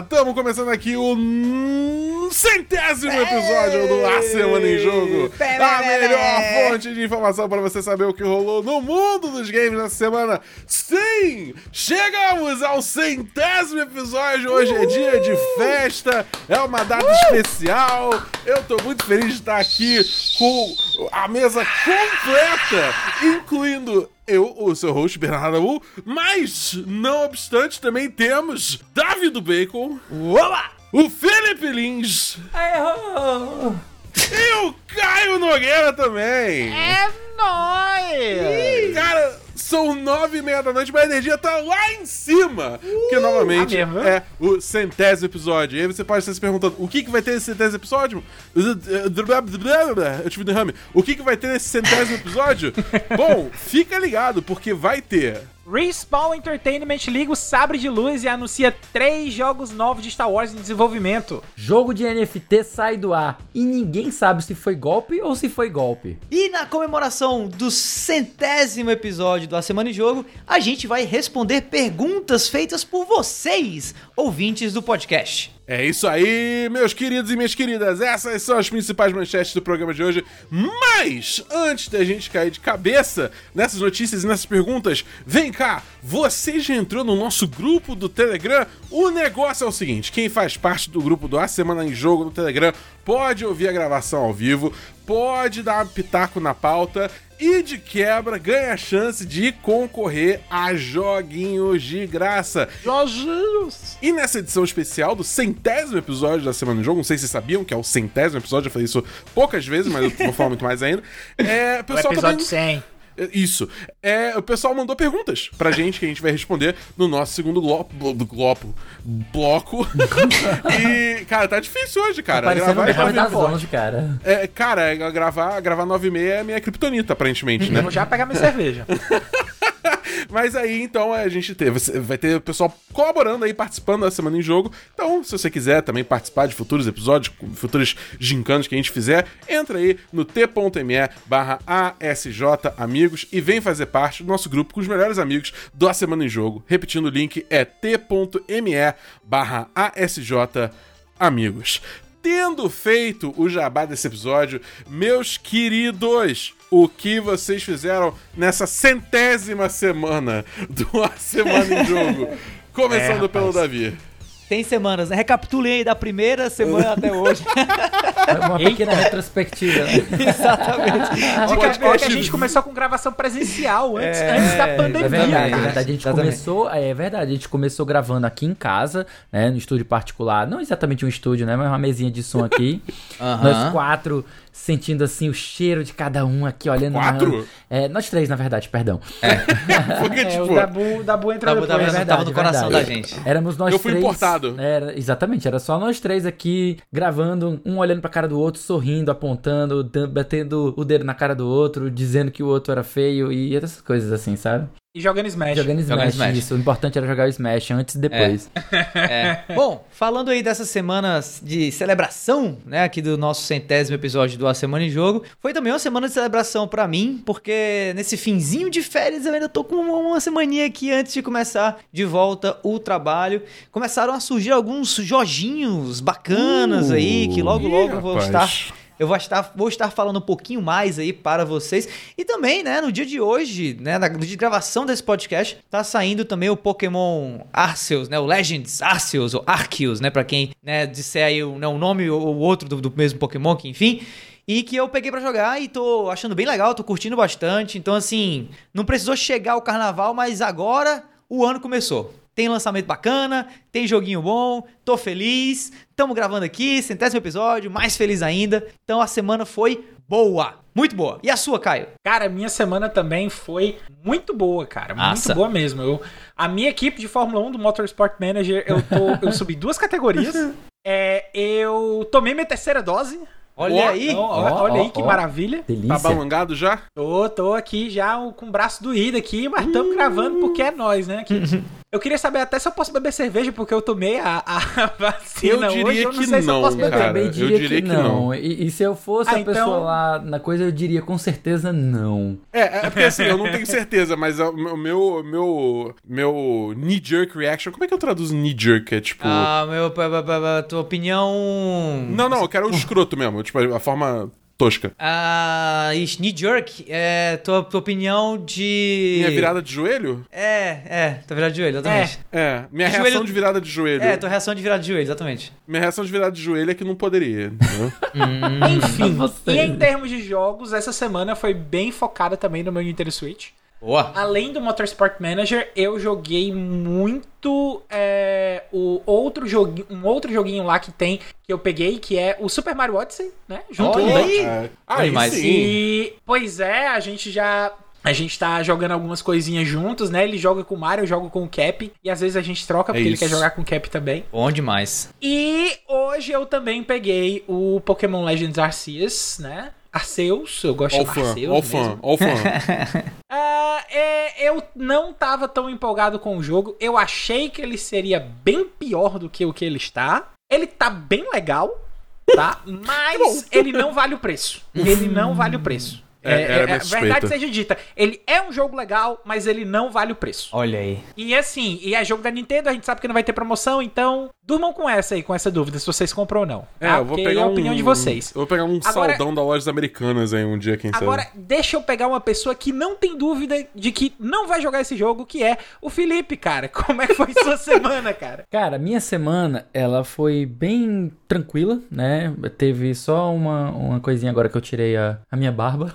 Estamos começando aqui o centésimo episódio do A Semana em Jogo. A melhor fonte de informação para você saber o que rolou no mundo dos games nessa semana. Sim! Chegamos ao centésimo episódio. Hoje é dia de festa, é uma data especial. Eu tô muito feliz de estar aqui com a mesa completa, incluindo eu, o seu host, Bernardo Abu, mas, não obstante, também temos Davi do Bacon, Olá! o Felipe Lins e o Caio Nogueira também. É nóis! Cara, são nove e meia da noite, mas a energia tá lá em cima. Porque, novamente, ah, mesmo? é o centésimo episódio. E aí você pode estar se perguntando, o que, que vai ter nesse centésimo episódio? Eu tive derrame. O que, que vai ter nesse centésimo episódio? Bom, fica ligado, porque vai ter Respawn Entertainment liga o sabre de luz e anuncia três jogos novos de Star Wars em desenvolvimento. Jogo de NFT sai do ar e ninguém sabe se foi golpe ou se foi golpe. E na comemoração do centésimo episódio do A Semana em Jogo, a gente vai responder perguntas feitas por vocês, ouvintes do podcast. É isso aí, meus queridos e minhas queridas. Essas são as principais manchetes do programa de hoje. Mas, antes da gente cair de cabeça nessas notícias e nessas perguntas, vem cá, você já entrou no nosso grupo do Telegram? O negócio é o seguinte: quem faz parte do grupo do A Semana em Jogo no Telegram pode ouvir a gravação ao vivo, pode dar um pitaco na pauta e de quebra ganha a chance de concorrer a joguinhos de graça. Joguinhos! E nessa edição especial do centésimo episódio da Semana do Jogo, não sei se vocês sabiam que é o centésimo episódio, eu falei isso poucas vezes, mas eu vou falar muito mais ainda. É, o O pessoal episódio também... 100. Isso. É, o pessoal mandou perguntas pra gente que a gente vai responder no nosso segundo glopo, glopo bloco. e, cara, tá difícil hoje, cara. Parecendo Gravar um é cara. é, cara, é, gravar, gravar 9 e meia é minha criptonita, aparentemente, né? Vou já pegar minha cerveja. Mas aí, então, a gente teve, vai ter o pessoal colaborando aí, participando da Semana em Jogo. Então, se você quiser também participar de futuros episódios, futuros gincanos que a gente fizer, entra aí no t.me barra ASJ Amigos e vem fazer parte do nosso grupo com os melhores amigos do A Semana em Jogo. Repetindo, o link é t.me barra ASJ Amigos. Tendo feito o jabá desse episódio, meus queridos, o que vocês fizeram nessa centésima semana do A Semana em Jogo? Começando É, pelo. Davi. Tem semanas, né? Recapitulem aí da primeira semana até hoje. Uma pequena retrospectiva. né? Exatamente. De podcast que, a gente começou com gravação presencial antes, É, antes da É pandemia. verdade, é verdade. A gente Exatamente. começou, é verdade, a gente começou gravando aqui em casa, né, no estúdio particular, não exatamente um estúdio, né, mas uma mesinha de som aqui. Nós quatro sentindo assim o cheiro de cada um aqui, olhando. Quatro? É, nós três, na verdade, perdão. Porque, É, tipo, o Dabu, o Dabu entrou Dabu depois. tava- tava no coração da gente. Éramos nós Eu fui três. importado. Era, exatamente, era só nós três aqui gravando, um olhando pra cara do outro, sorrindo, apontando, batendo o dedo na cara do outro, dizendo que o outro era feio e essas coisas assim, sabe? E jogando Smash. Jogando Jogando Smash, Smash. isso. O importante era jogar o Smash antes e depois. É. Bom, falando aí dessas semanas de celebração, né, aqui do nosso centésimo episódio do A Semana em Jogo, foi também uma semana de celebração pra mim, porque nesse finzinho de férias eu ainda tô com uma, uma semaninha aqui antes de começar de volta o trabalho. Começaram a surgir alguns joginhos bacanas aí, que logo logo eu vou rapaz. estar eu vou estar, vou estar falando um pouquinho mais aí para vocês. E também, né, no dia de hoje, né, na- de gravação desse podcast, tá saindo também o Pokémon Arceus, né, o Legends Arceus, ou Arceus, né, pra quem, né, disser aí o, né, o nome ou outro do, do mesmo Pokémon, que enfim... E que eu peguei pra jogar e tô achando bem legal, tô curtindo bastante. Então, assim, não precisou chegar o carnaval, mas agora o ano começou. Tem lançamento bacana, tem joguinho bom, tô feliz. Tamo gravando aqui, centésimo episódio, mais feliz ainda. Então a semana foi boa, muito boa. E a sua, Caio? Cara, minha semana também foi muito boa, cara. Massa. Muito boa mesmo. Eu, a minha equipe de Fórmula 1 do Motorsport Manager, eu, tô, eu subi duas categorias. É, eu tomei minha terceira dose. Olha Ó, aí. Então, olha, olha aí que maravilha. Tá Delícia. balangado já? Tô, tô aqui já com o braço doído aqui, mas estamos gravando porque é nós, né? aqui. Eu queria saber até se eu posso beber cerveja, porque eu tomei a, a vacina Eu diria hoje. Eu não que sei se eu não, posso beber. cara. também eu diria, diria que, que não. não. E, e se eu fosse Ah, a pessoa então- lá na coisa, eu diria com certeza não. É, é porque assim, eu não tenho certeza, mas o meu, meu, meu knee-jerk reaction, como é que eu traduzo knee-jerk? É tipo... Ah, meu, tua opinião. Não, não, eu quero o escroto mesmo, tipo, a forma tosca. Ah, knee jerk, é tua, tua opinião de. Minha virada de joelho? É, é, tua virada de joelho, exatamente. É, minha Joelho- reação de virada de joelho. É, tua reação de virada de joelho, exatamente. Minha reação de virada de joelho é que não poderia, entendeu? Enfim, e em termos de jogos, essa semana foi bem focada também no meu Nintendo Switch. Boa. Além do Motorsport Manager, eu joguei muito é, o outro joguinho, um outro joguinho lá que tem que eu peguei, que é o Super Mario Odyssey, né? Junto Olha com o aí. É. Aí mas- sim. E, pois é, a gente já. A gente tá jogando algumas coisinhas juntos, né? Ele joga com o Mario, eu jogo com o Cap. E às vezes a gente troca, É porque ele isso. quer jogar com o Cap também. Bom demais. E hoje eu também peguei o Pokémon Legends Arceus, né? Arceus, eu gosto Ó de fã, Arceus fã, mesmo. o fã. Ah, é, eu não tava tão empolgado com o jogo. Eu achei que ele seria bem pior do que o que ele está. Ele tá bem legal, tá? Mas ele não vale o preço. Ele não vale o preço. É, É, era é, verdade seja dita, ele é um jogo legal, mas ele não vale o preço. Olha aí. E assim, e é jogo da Nintendo, a gente sabe que não vai ter promoção, então durmam com essa aí, com essa dúvida, se vocês compram ou não. É, tá? eu vou Porque pegar é a um, opinião de vocês. Eu vou pegar um Agora- saldão da lojas americanas aí um dia, quem Agora, sabe. deixa eu pegar uma pessoa que não tem dúvida de que não vai jogar esse jogo, que é o Felipe, cara. Como é que foi sua semana, cara? Cara, minha semana, ela foi bem tranquila, né? Teve só uma, uma coisinha agora que eu tirei a, a minha barba.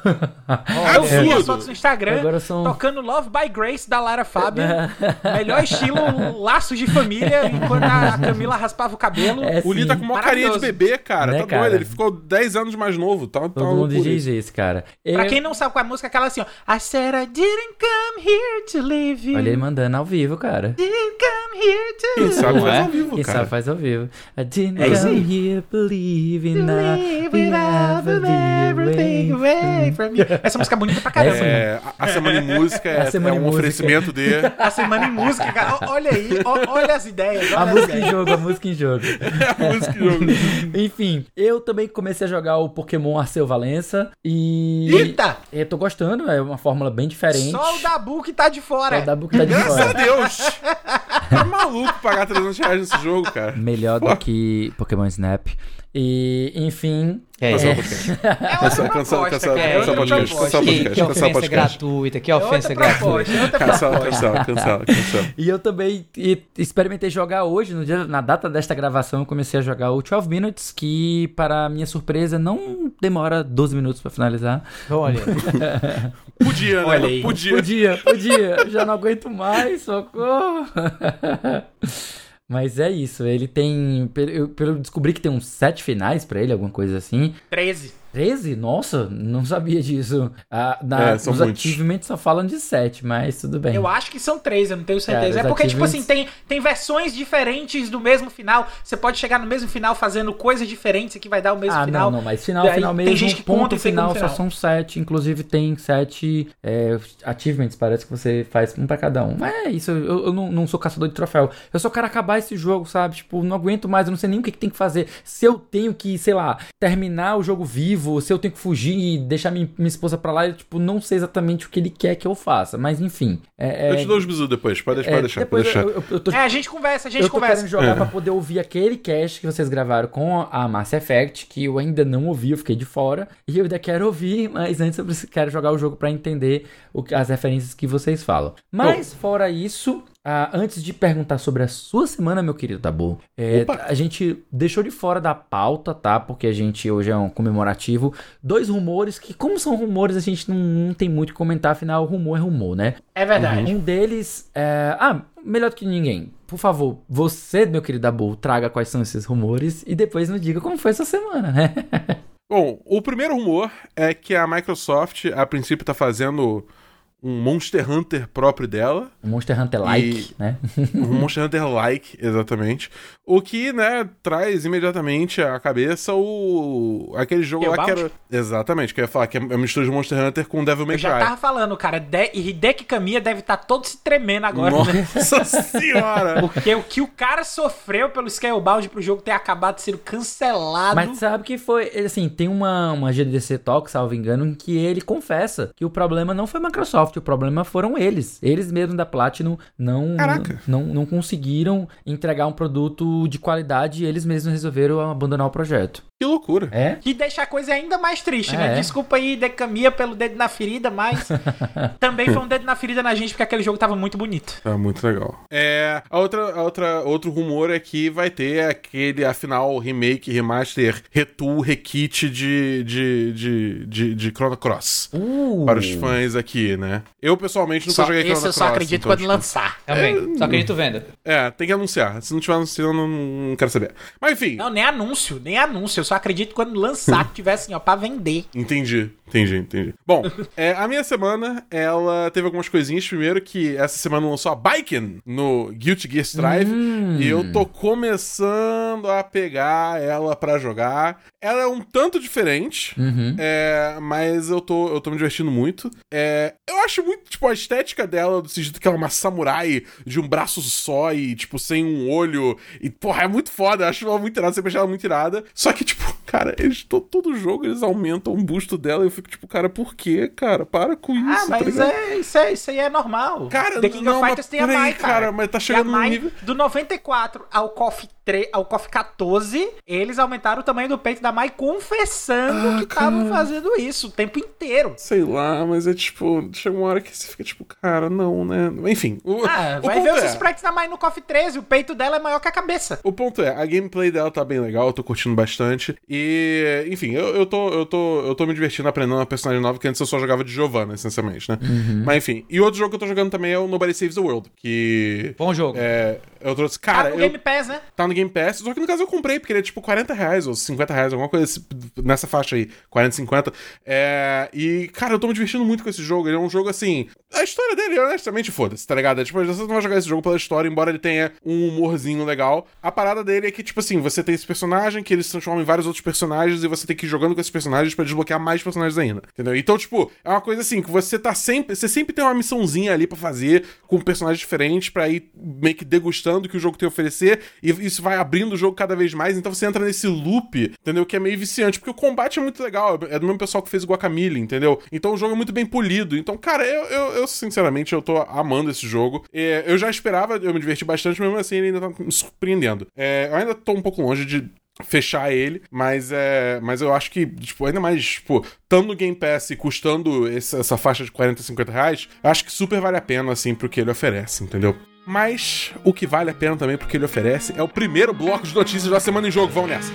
eu vi as fotos no Instagram Agora são- tocando Love by Grace da Lara Fábio. Melhor estilo laços de família, enquanto a Camila raspava o cabelo. É, O Lee tá com uma carinha de bebê, cara. Né, tá cara? doido. Ele ficou 10 anos mais novo. Tá, tá Todo uma mundo diz isso. cara. Pra Eu- quem não sabe qual é a música, aquela assim, ó. I said I didn't come here to leave you. Olha ele mandando ao vivo, cara. Didn't come here to Quem sabe faz é? ao vivo, Quem cara. sabe faz ao vivo. I didn't É isso come aí. Here believing Live we never everything away. from me. Essa música é bonita pra caramba. É, a- a Semana em Música é, é em um Música. oferecimento de... A semana em música, cara. Olha aí, olha as ideias. Olha A as música em ideias. jogo, a música em jogo. a música e jogo. Enfim, eu também comecei a jogar o Pokémon Arceu Valença e. Eita! Eu tô gostando, é uma fórmula bem diferente. Só o Dabu que tá de fora. Só o Dabu que tá de Graças a fora. Deus. Tá maluco pagar 300 reais nesse jogo, cara. Melhor do que Pokémon Snap. E, enfim. É, é. o podcast. Outra Cancela, cancela, cancela, o podcast. Cancela o Que, podcast. que ofensa podcast. gratuita, que ofensa gratuita. é outra Cancela, cancela, cancela, cancela. E eu também e- experimentei jogar hoje, no dia, na data desta gravação, eu comecei a jogar o 12 Minutes, que, para minha surpresa, não demora 12 minutos pra finalizar. Olha. Podia, né? Olha. Podia. Podia, podia. Já não aguento mais, socorro. Mas é isso, ele tem. Eu descobri que tem uns sete finais pra ele, alguma coisa assim. 13. 13? Nossa, não sabia disso. Ah, na, É, são os muitos. achievements só falam de 7, mas tudo bem. Eu acho que são três, eu não tenho certeza. Cara, é os porque, tipo assim, achievements- tem, tem versões diferentes do mesmo final. Você pode chegar no mesmo final fazendo coisas diferentes que vai dar o mesmo ah, final. não, não, mas final, Daí final tem mesmo, gente que ponto conta em final, segundo só final. são sete. Inclusive tem sete é, achievements, parece que você faz um pra cada um. Mas é isso, eu, eu não, não sou caçador de troféu. Eu só quero acabar esse jogo, sabe? Tipo, não aguento mais, eu não sei nem o que, que tem que fazer. Se eu tenho que, sei lá, terminar o jogo vivo, se eu tenho que fugir e deixar minha, minha esposa pra lá, eu, tipo, não sei exatamente o que ele quer que eu faça. Mas enfim. É, Eu é, te dou os bisus depois. Pode deixar, é, pode deixar. depois Pode deixar. eu, eu, eu tô É, a gente conversa, a gente eu tô conversa. querendo jogar É. pra poder ouvir aquele cast que vocês gravaram com a Mass Effect, que eu ainda não ouvi, eu fiquei de fora. E eu ainda quero ouvir, mas antes eu quero jogar o jogo pra entender o que- as referências que vocês falam. Mas, fora isso, ah, antes de perguntar sobre a sua semana, meu querido Tabu, é, a gente deixou de fora da pauta, tá? Porque a gente hoje é um comemorativo. Dois rumores que, como são rumores, a gente não, não tem muito o que comentar, afinal, rumor é rumor, né? É verdade. Um deles é. Ah, melhor do que ninguém. Por favor, você, meu querido Abu, traga quais são esses rumores e depois nos diga como foi essa semana, né? Bom, o primeiro rumor é que a Microsoft, a princípio, tá fazendo um Monster Hunter próprio dela. Um Monster Hunter-like, E- né? um Monster Hunter-like, exatamente. O que, né, traz imediatamente à cabeça o... aquele jogo lá que era... Exatamente, que eu ia falar, que é uma mistura de Monster Hunter com Devil May Eu Cry. já tava falando, cara, de Hideki Kamiya deve estar todo se tremendo agora, né? Nossa senhora! Porque o que o cara sofreu pelo Scalebound pro jogo ter acabado sendo cancelado. Mas sabe que foi, assim, tem uma, uma GDC Talk, salvo engano, em que ele confessa que o problema não foi a Microsoft, o problema foram eles. Eles mesmos da Platinum não, Caraca. não, não conseguiram entregar um produto de qualidade e eles mesmos resolveram abandonar o projeto. Que loucura. É? Que deixa a coisa ainda mais triste, É. né? Desculpa aí, Hideki Kamiya, pelo dedo na ferida, mas também foi um dedo na ferida na gente, porque aquele jogo tava muito bonito. Tá muito legal. É, a outra, a outra, outro rumor é que vai ter aquele, afinal, remake, remaster, retool, rekit de, de, de, de, de Chrono Cross. Uh, Para os fãs aqui, né? Eu, pessoalmente, nunca Só, joguei Chrono esse eu Cross. só acredito então, quando tipo, lançar. Também. Só acredito venda. É, tem que anunciar. Se não tiver anunciando, não, não quero saber. Mas enfim, Não, nem anúncio, nem anúncio. Só acredito quando lançar que tiver assim, ó, pra vender. Entendi, entendi, entendi. Bom, é, a minha semana, ela teve algumas coisinhas. Primeiro que essa semana lançou a Biken no Guilty Gear Strive. E eu tô começando a pegar ela pra jogar. Ela é um tanto diferente, Uhum. é, mas eu tô, eu tô me divertindo muito. É, eu acho muito, tipo, a estética dela, do sentido que ela é uma samurai de um braço só e, tipo, sem um olho. E, porra, é muito foda. Eu acho ela muito irada, sempre achei ela muito irada. Só que, tipo, cara, eles, to- todo jogo eles aumentam o busto dela e eu fico, tipo, cara, por quê, cara? Para com isso. Ah, tá mas ligado? é, isso, é, isso aí é normal. Cara, The King não, of Fighters tem a Mai, cara. cara, mas tá chegando Mai, nível- Do 94 ao KOF 3, ao KOF 14, eles aumentaram o tamanho do peito da Mai confessando Ah, que estavam fazendo isso o tempo inteiro. Sei lá, mas é tipo, chega uma hora que você fica tipo, cara, não, né? Enfim. O, Ah, o vai ponto ver os é, sprites da Mai no KOF 13, o peito dela é maior que a cabeça. O ponto é, a gameplay dela tá bem legal, eu tô curtindo bastante. E, enfim, eu, eu, tô, eu, tô, eu tô me divertindo aprendendo uma personagem nova, que antes eu só jogava de Giovanna, essencialmente, né? Uhum. Mas enfim. E outro jogo que eu tô jogando também é o Nobody Saves the World, que. Bom jogo. É, eu trouxe. Tá Cara, no eu, Game Pass, né? tá no Game Pass, só que no caso eu comprei, porque ele é tipo 40 reais ou 50 reais, alguma coisa nessa faixa aí, 40, 50. É, e, cara, eu tô me divertindo muito com esse jogo. Ele é um jogo assim. A história dele, honestamente, foda-se, tá ligado? É, tipo, você não vai jogar esse jogo pela história, embora ele tenha um humorzinho legal. A parada dele é que, tipo assim, você tem esse personagem que ele se transforma em vários outros personagens e você tem que ir jogando com esses personagens pra desbloquear mais personagens ainda. Entendeu? Então, tipo, é uma coisa assim que você tá sempre. Você sempre tem uma missãozinha ali pra fazer com personagens diferentes pra ir meio que degustando o que o jogo tem a oferecer. E isso vai abrindo o jogo cada vez mais. Então você entra nesse loop, entendeu? Que é meio viciante. Porque o combate é muito legal. É do mesmo pessoal que fez o Guacamole, entendeu? Então o jogo é muito bem polido. Então, cara, eu, eu, eu, sinceramente, eu tô amando esse jogo. É, eu já esperava, eu me diverti bastante, mesmo assim ele ainda tá me surpreendendo. É, eu ainda tô um pouco longe de fechar ele, mas é, mas eu acho que, tipo, ainda mais, tipo, estando no Game Pass e custando essa, essa faixa de 40, 50 reais, acho que super vale a pena, assim, pro que ele oferece, entendeu? Mas o que vale a pena também pro que ele oferece é o primeiro bloco de notícias da semana em jogo. Vamos nessa.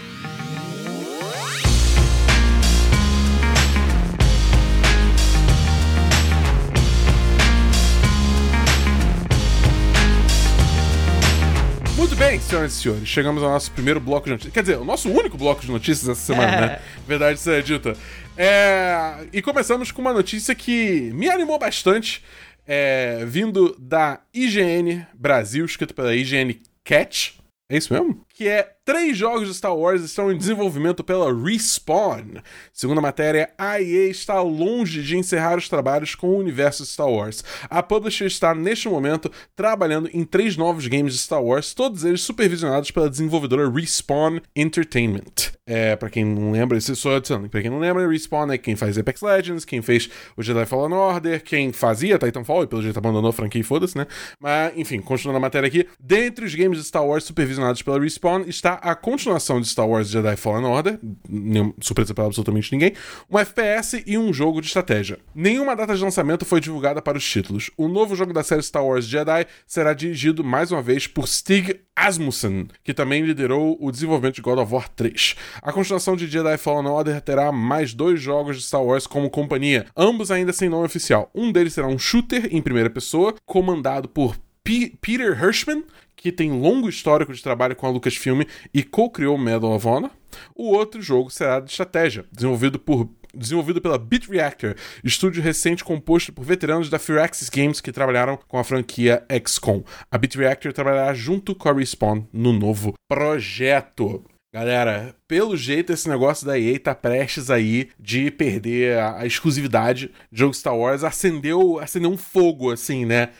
Muito bem, senhoras e senhores, chegamos ao nosso primeiro bloco de notícias. Quer dizer, o nosso único bloco de notícias essa semana, É. né? Verdade seja dita. É, E começamos com uma notícia que me animou bastante, é, vindo da IGN Brasil, escrito pela IGN Cat. É isso mesmo? Que é três jogos de Star Wars estão em desenvolvimento pela Respawn. Segundo a matéria, a EA está longe de encerrar os trabalhos com o universo Star Wars. A publisher está, neste momento, trabalhando em três novos games de Star Wars, todos eles supervisionados pela desenvolvedora Respawn Entertainment. É, pra quem não lembra, isso é só adicionando. Pra quem não lembra, Respawn é quem faz Apex Legends, quem fez o Jedi Fallen Order, quem fazia Titanfall, e pelo jeito abandonou a franquia e foda-se, né? Mas, enfim, continuando a matéria aqui, dentre os games de Star Wars supervisionados pela Respawn está a continuação de Star Wars Jedi Fallen Order, nenhum, surpresa para absolutamente ninguém, um FPS e um jogo de estratégia. Nenhuma data de lançamento foi divulgada para os títulos. O novo jogo da série Star Wars Jedi será dirigido mais uma vez por Stig Asmussen, que também liderou o desenvolvimento de God of War 3. A continuação de Jedi Fallen Order terá mais dois jogos de Star Wars como companhia, ambos ainda sem nome oficial. Um deles será um shooter em primeira pessoa, comandado por P Peter Hirschman, que tem longo histórico de trabalho com a Lucasfilm e co-criou Medal of Honor. O outro jogo será de estratégia, desenvolvido por desenvolvido pela Beat Reactor, estúdio recente composto por veteranos da Firaxis Games que trabalharam com a franquia XCOM. A Beat Reactor trabalhará junto com a Respawn no novo projeto. Galera, pelo jeito esse negócio da EA tá prestes aí de perder a, a exclusividade de jogo Star Wars. Acendeu, acendeu um fogo, assim, né?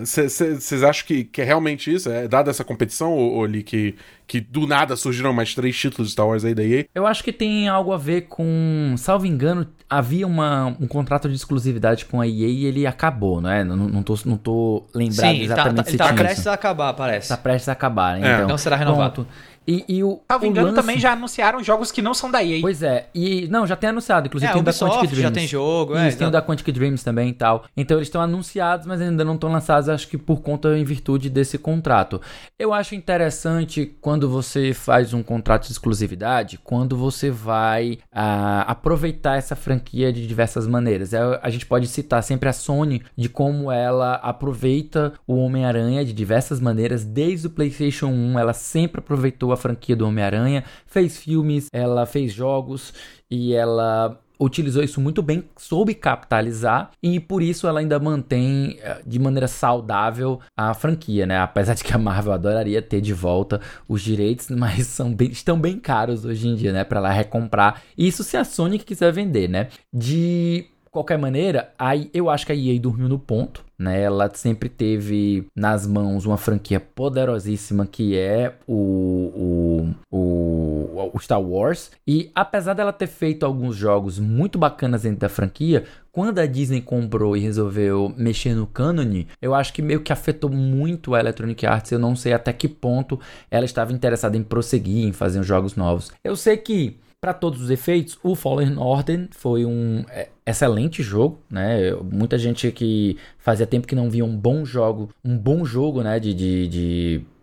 Vocês acham que, que é realmente isso? É dada essa competição, Oli, que, que do nada surgiram mais três títulos de Star Wars aí da EA? Eu acho que tem algo a ver com, salvo engano, havia uma, um contrato de exclusividade com a EA e ele acabou, né? Não, não, tô, não tô lembrado Sim, exatamente tá, tá, se tá tinha prestes isso. a acabar, parece. Tá prestes a acabar, né? É. Então, Não será renovado. pronto. E, e o, Salvo o engano, lance- também já anunciaram jogos que não são da EA. Pois é, e não, já tem anunciado, inclusive É, tem o da Quantic Dreams. já tem jogo, é, Isso, tem então. o da Quantic Dreams também e tal. Então eles estão anunciados, mas ainda não estão lançados, acho que por conta em virtude desse contrato. Eu acho interessante quando você faz um contrato de exclusividade, quando você vai ah, aproveitar essa franquia de diversas maneiras. É, a gente pode citar sempre a Sony de como ela aproveita o Homem-Aranha de diversas maneiras. Desde o PlayStation 1, ela sempre aproveitou a franquia do Homem-Aranha, fez filmes, ela fez jogos e ela utilizou isso muito bem, soube capitalizar e por isso ela ainda mantém eh, de maneira saudável a franquia, né? Apesar de que a Marvel adoraria ter de volta os direitos, mas são bem- estão bem caros hoje em dia, né? Para ela recomprar. Isso se a Sony quiser vender, né? De qualquer maneira, aí eu acho que a EA dormiu no ponto, né? Ela sempre teve nas mãos uma franquia poderosíssima que é o, o, o, o Star Wars. E apesar dela ter feito alguns jogos muito bacanas dentro da franquia, quando a Disney comprou e resolveu mexer no cânone, eu acho que meio que afetou muito a Electronic Arts. Eu não sei até que ponto ela estava interessada em prosseguir, em fazer jogos novos. Eu sei que para todos os efeitos, o Fallen Order foi um é, excelente jogo, né? Muita gente que fazia tempo que não via um bom jogo, um bom jogo, né? De, de,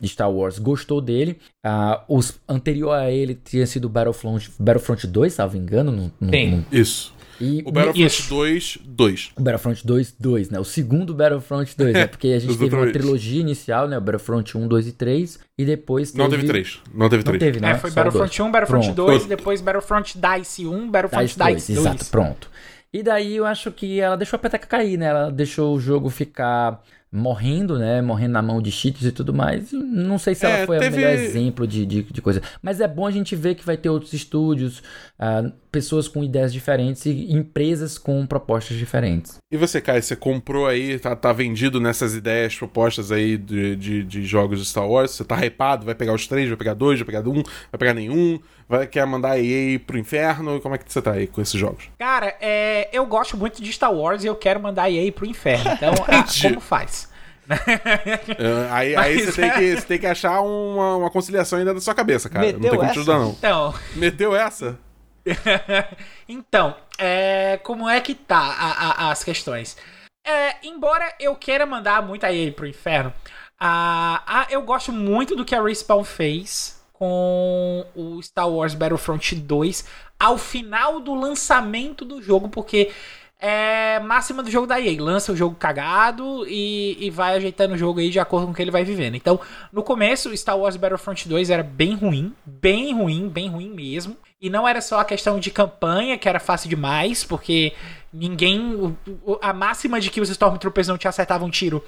de, Star Wars, gostou dele. Ah, os anterior a ele tinha sido Battlefront, Battlefront 2, salvo engano. Não, não- Sim. não- Isso. E O Battlefront Isso. 2, 2. o Battlefront 2, 2, né? O segundo Battlefront 2, né? Porque a gente teve uma trilogia inicial, né? O Battlefront 1, 2 e 3. E depois teve... Não teve 3. Não teve Não 3. teve, né? É, foi Só Battlefront dois. 1, Battlefront Pronto. 2, depois Battlefront DICE 1, Battlefront Dice DICE 2. Exato, pronto. E daí eu acho que ela deixou a peteca cair, né? Ela deixou o jogo ficar morrendo, né? Morrendo na mão de cheats e tudo mais. Não sei se É, ela foi teve- o melhor exemplo de, de, de coisa. Mas é bom a gente ver que vai ter outros estúdios, ah, pessoas com ideias diferentes e empresas com propostas diferentes. E você, Kai, você comprou aí, tá, tá vendido nessas ideias propostas aí de, de, de jogos de Star Wars? Você tá hypado? Vai pegar os três, vai pegar dois, vai pegar um, vai pegar nenhum? Vai, quer mandar a EA pro inferno? Como é que você tá aí com esses jogos? Cara, é, eu gosto muito de Star Wars e eu quero mandar a EA pro inferno. Então, ah, como faz? É, aí aí Mas- você, tem que, você tem que achar uma, uma conciliação ainda da sua cabeça, cara. não Meteu tem como te essa? ajudar, não. Então, Meteu essa? então, é, como é que tá a- a- as questões? É, embora eu queira mandar muito a EA pro inferno, a- eu gosto muito do que a Respawn fez com o Star Wars Battlefront 2 ao final do lançamento do jogo, porque é máxima do jogo da EA, lança o jogo cagado e, e vai ajeitando o jogo aí de acordo com o que ele vai vivendo. Então, no começo, Star Wars Battlefront 2 era bem ruim, bem ruim, bem ruim mesmo. E não era só a questão de campanha, que era fácil demais, porque ninguém. A máxima de que os Stormtroopers não te acertavam um tiro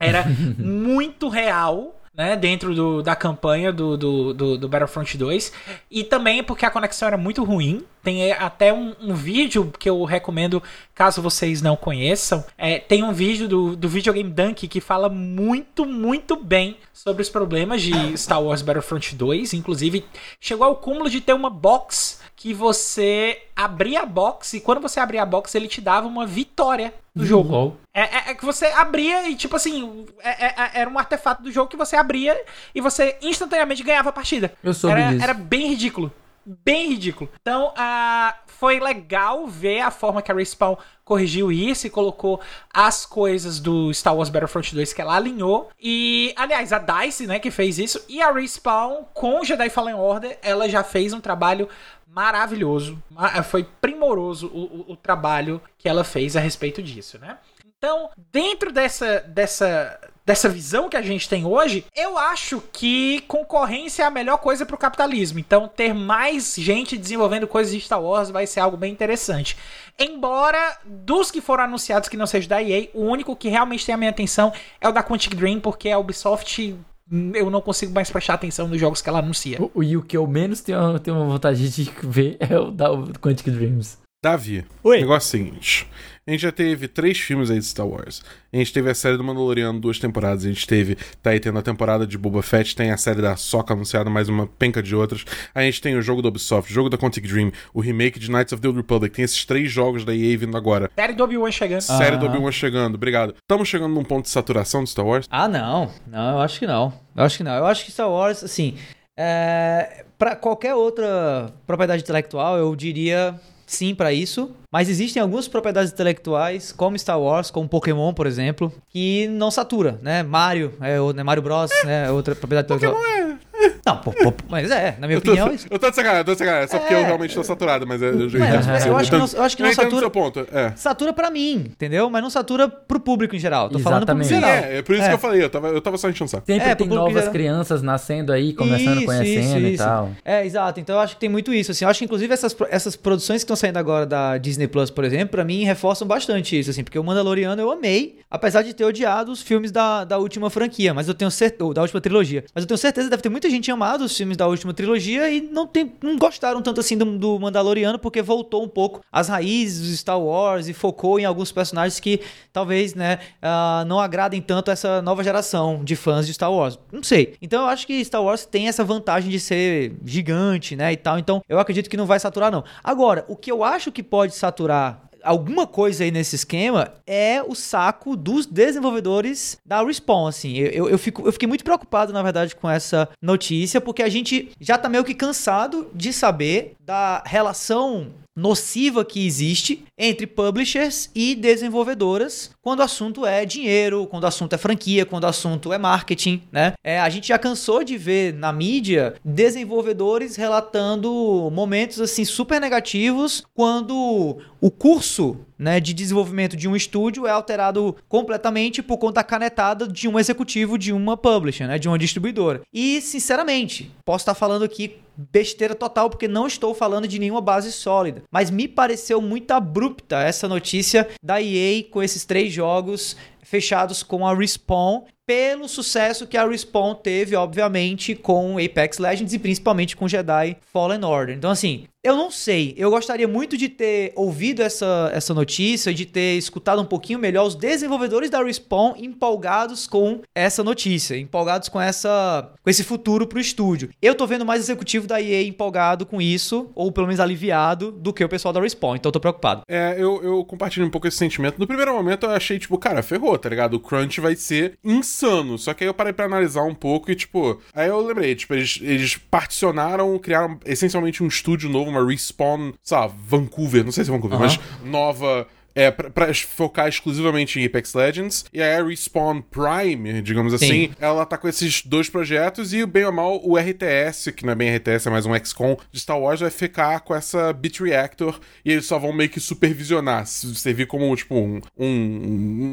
era muito real. Né, dentro do- da campanha do, do, do, do Battlefront 2 e também porque a conexão era muito ruim. Tem é, até um, um vídeo que eu recomendo, caso vocês não conheçam. É, tem um vídeo do, do Videogame Dunk que fala muito, muito bem sobre os problemas de Star Wars Battlefront 2. Inclusive, chegou ao cúmulo de ter uma box que você abria a box e quando você abria a box ele te dava uma vitória do jogo. LOL. É, é- é que você abria e, tipo assim, é- é- é- era um artefato do jogo que você abria e você instantaneamente ganhava a partida. Eu soube era, disso. era bem ridículo. Bem ridículo. Então, ah, foi legal ver a forma que a Respawn corrigiu isso e colocou as coisas do Star Wars Battlefront 2 que ela alinhou. E, aliás, a DICE, né, que fez isso. E a Respawn, com Jedi Fallen Order, ela já fez um trabalho maravilhoso. Ma- Foi primoroso o, o- o trabalho que ela fez a respeito disso, né? Então, dentro dessa, dessa dessa visão que a gente tem hoje, eu acho que concorrência é a melhor coisa pro capitalismo. Então, ter mais gente desenvolvendo coisas de Star Wars vai ser algo bem interessante. Embora, dos que foram anunciados que não seja da EA, o único que realmente tem a minha atenção é o da Quantic Dream, porque a Ubisoft eu não consigo mais prestar atenção nos jogos que ela anuncia. O, e o que eu menos tenho, tenho vontade de ver é o da Quantic Dreams. Davi, Oi. o negócio é o seguinte. A gente já teve três filmes aí de Star Wars. A gente teve a série do Mandaloriano, duas temporadas. A gente teve, tá aí tendo a temporada de Boba Fett, tem a série da Soca anunciada, mais uma penca de outras. A gente tem o jogo da Ubisoft, o jogo da Quantic Dream, o remake de Knights of the Old Republic. Tem esses três jogos da EA vindo agora. Série do Obi-Wan chegando. Série do. Obi-Wan chegando, obrigado. Estamos chegando num ponto de saturação de Star Wars? Ah, não. Não, eu acho que não. Eu acho que não. Eu acho que Star Wars, assim, é... para qualquer outra propriedade intelectual, eu diria sim pra isso. Mas existem algumas propriedades intelectuais, como Star Wars, como Pokémon, por exemplo, que não satura, né? Mario, é, né? Mario Bros, né? é Outra propriedade intelectual. Não, pô, pô, mas é, na minha Eu tô, opinião, isso. eu tô de sacanagem, eu tô de sacanagem. Só porque É. eu realmente tô saturado, mas eu, eu, eu, Mas, entendo- eu acho que não- eu acho que não satura- o seu ponto. É. Satura pra mim, entendeu? Mas não satura pro público em geral. Tô falando pro Exatamente. público Sim, em geral. é, é por isso É. que eu falei, eu tava, eu tava só enchendo o saco. Sempre É, tem pro novas crianças nascendo aí, começando, Isso, conhecendo isso, e isso. tal. É, exato. Então eu acho que tem muito isso. Assim, eu acho que inclusive essas, pro- essas produções que estão saindo agora da Disney Plus, por exemplo, pra mim reforçam bastante isso, assim, porque o Mandaloriano eu amei, apesar de ter odiado os filmes da, da última franquia, mas eu tenho certeza, da última trilogia. Mas eu tenho certeza que deve ter muita gente amado os filmes da última trilogia e não, tem, não gostaram tanto assim do, do Mandaloriano, porque voltou um pouco às raízes do Star Wars e focou em alguns personagens que talvez, né, ah, não agradem tanto essa nova geração de fãs de Star Wars. Não sei. Então eu acho que Star Wars tem essa vantagem de ser gigante, né, e tal. Então eu acredito que não vai saturar, não. Agora, o que eu acho que pode saturar alguma coisa aí nesse esquema é o saco dos desenvolvedores da Respawn, assim. Eu, eu, eu fico, eu fiquei muito preocupado, na verdade, com essa notícia, porque a gente já tá meio que cansado de saber da relação nociva que existe entre publishers e desenvolvedoras quando o assunto é dinheiro, quando o assunto é franquia, quando o assunto é marketing, né? É, a gente já cansou de ver na mídia desenvolvedores relatando momentos assim super negativos quando o curso né, de desenvolvimento de um estúdio é alterado completamente por conta da canetada de um executivo de uma publisher, né, de uma distribuidora. E, sinceramente, posso estar falando aqui besteira total, porque não estou falando de nenhuma base sólida. Mas me pareceu muito abrupta essa notícia da EA com esses três jogos fechados com a Respawn, pelo sucesso que a Respawn teve, obviamente, com Apex Legends e principalmente com Jedi Fallen Order. Então, assim, eu não sei. Eu gostaria muito de ter ouvido essa, essa notícia, de ter escutado um pouquinho melhor os desenvolvedores da Respawn empolgados com essa notícia, empolgados com essa com esse futuro pro estúdio. Eu tô vendo mais executivo da EA empolgado com isso, ou pelo menos aliviado, do que o pessoal da Respawn. Então eu tô preocupado. É, eu, eu compartilho um pouco esse sentimento. No primeiro momento eu achei, tipo, cara, ferrou, tá ligado? O crunch vai ser insano. Só que aí eu parei pra analisar um pouco e, tipo, aí eu lembrei, tipo, eles, eles particionaram, criaram essencialmente um estúdio novo, uma respawn, sei lá, Vancouver, não sei se é Vancouver, mas nova. É, pra, pra focar exclusivamente em Apex Legends. E a Respawn Prime, digamos assim, Sim. ela tá com esses dois projetos e, bem ou mal, o RTS, que não é bem RTS, é mais um XCOM de Star Wars, vai ficar com essa Bit Reactor e eles só vão meio que supervisionar, se- servir como, tipo, um, um,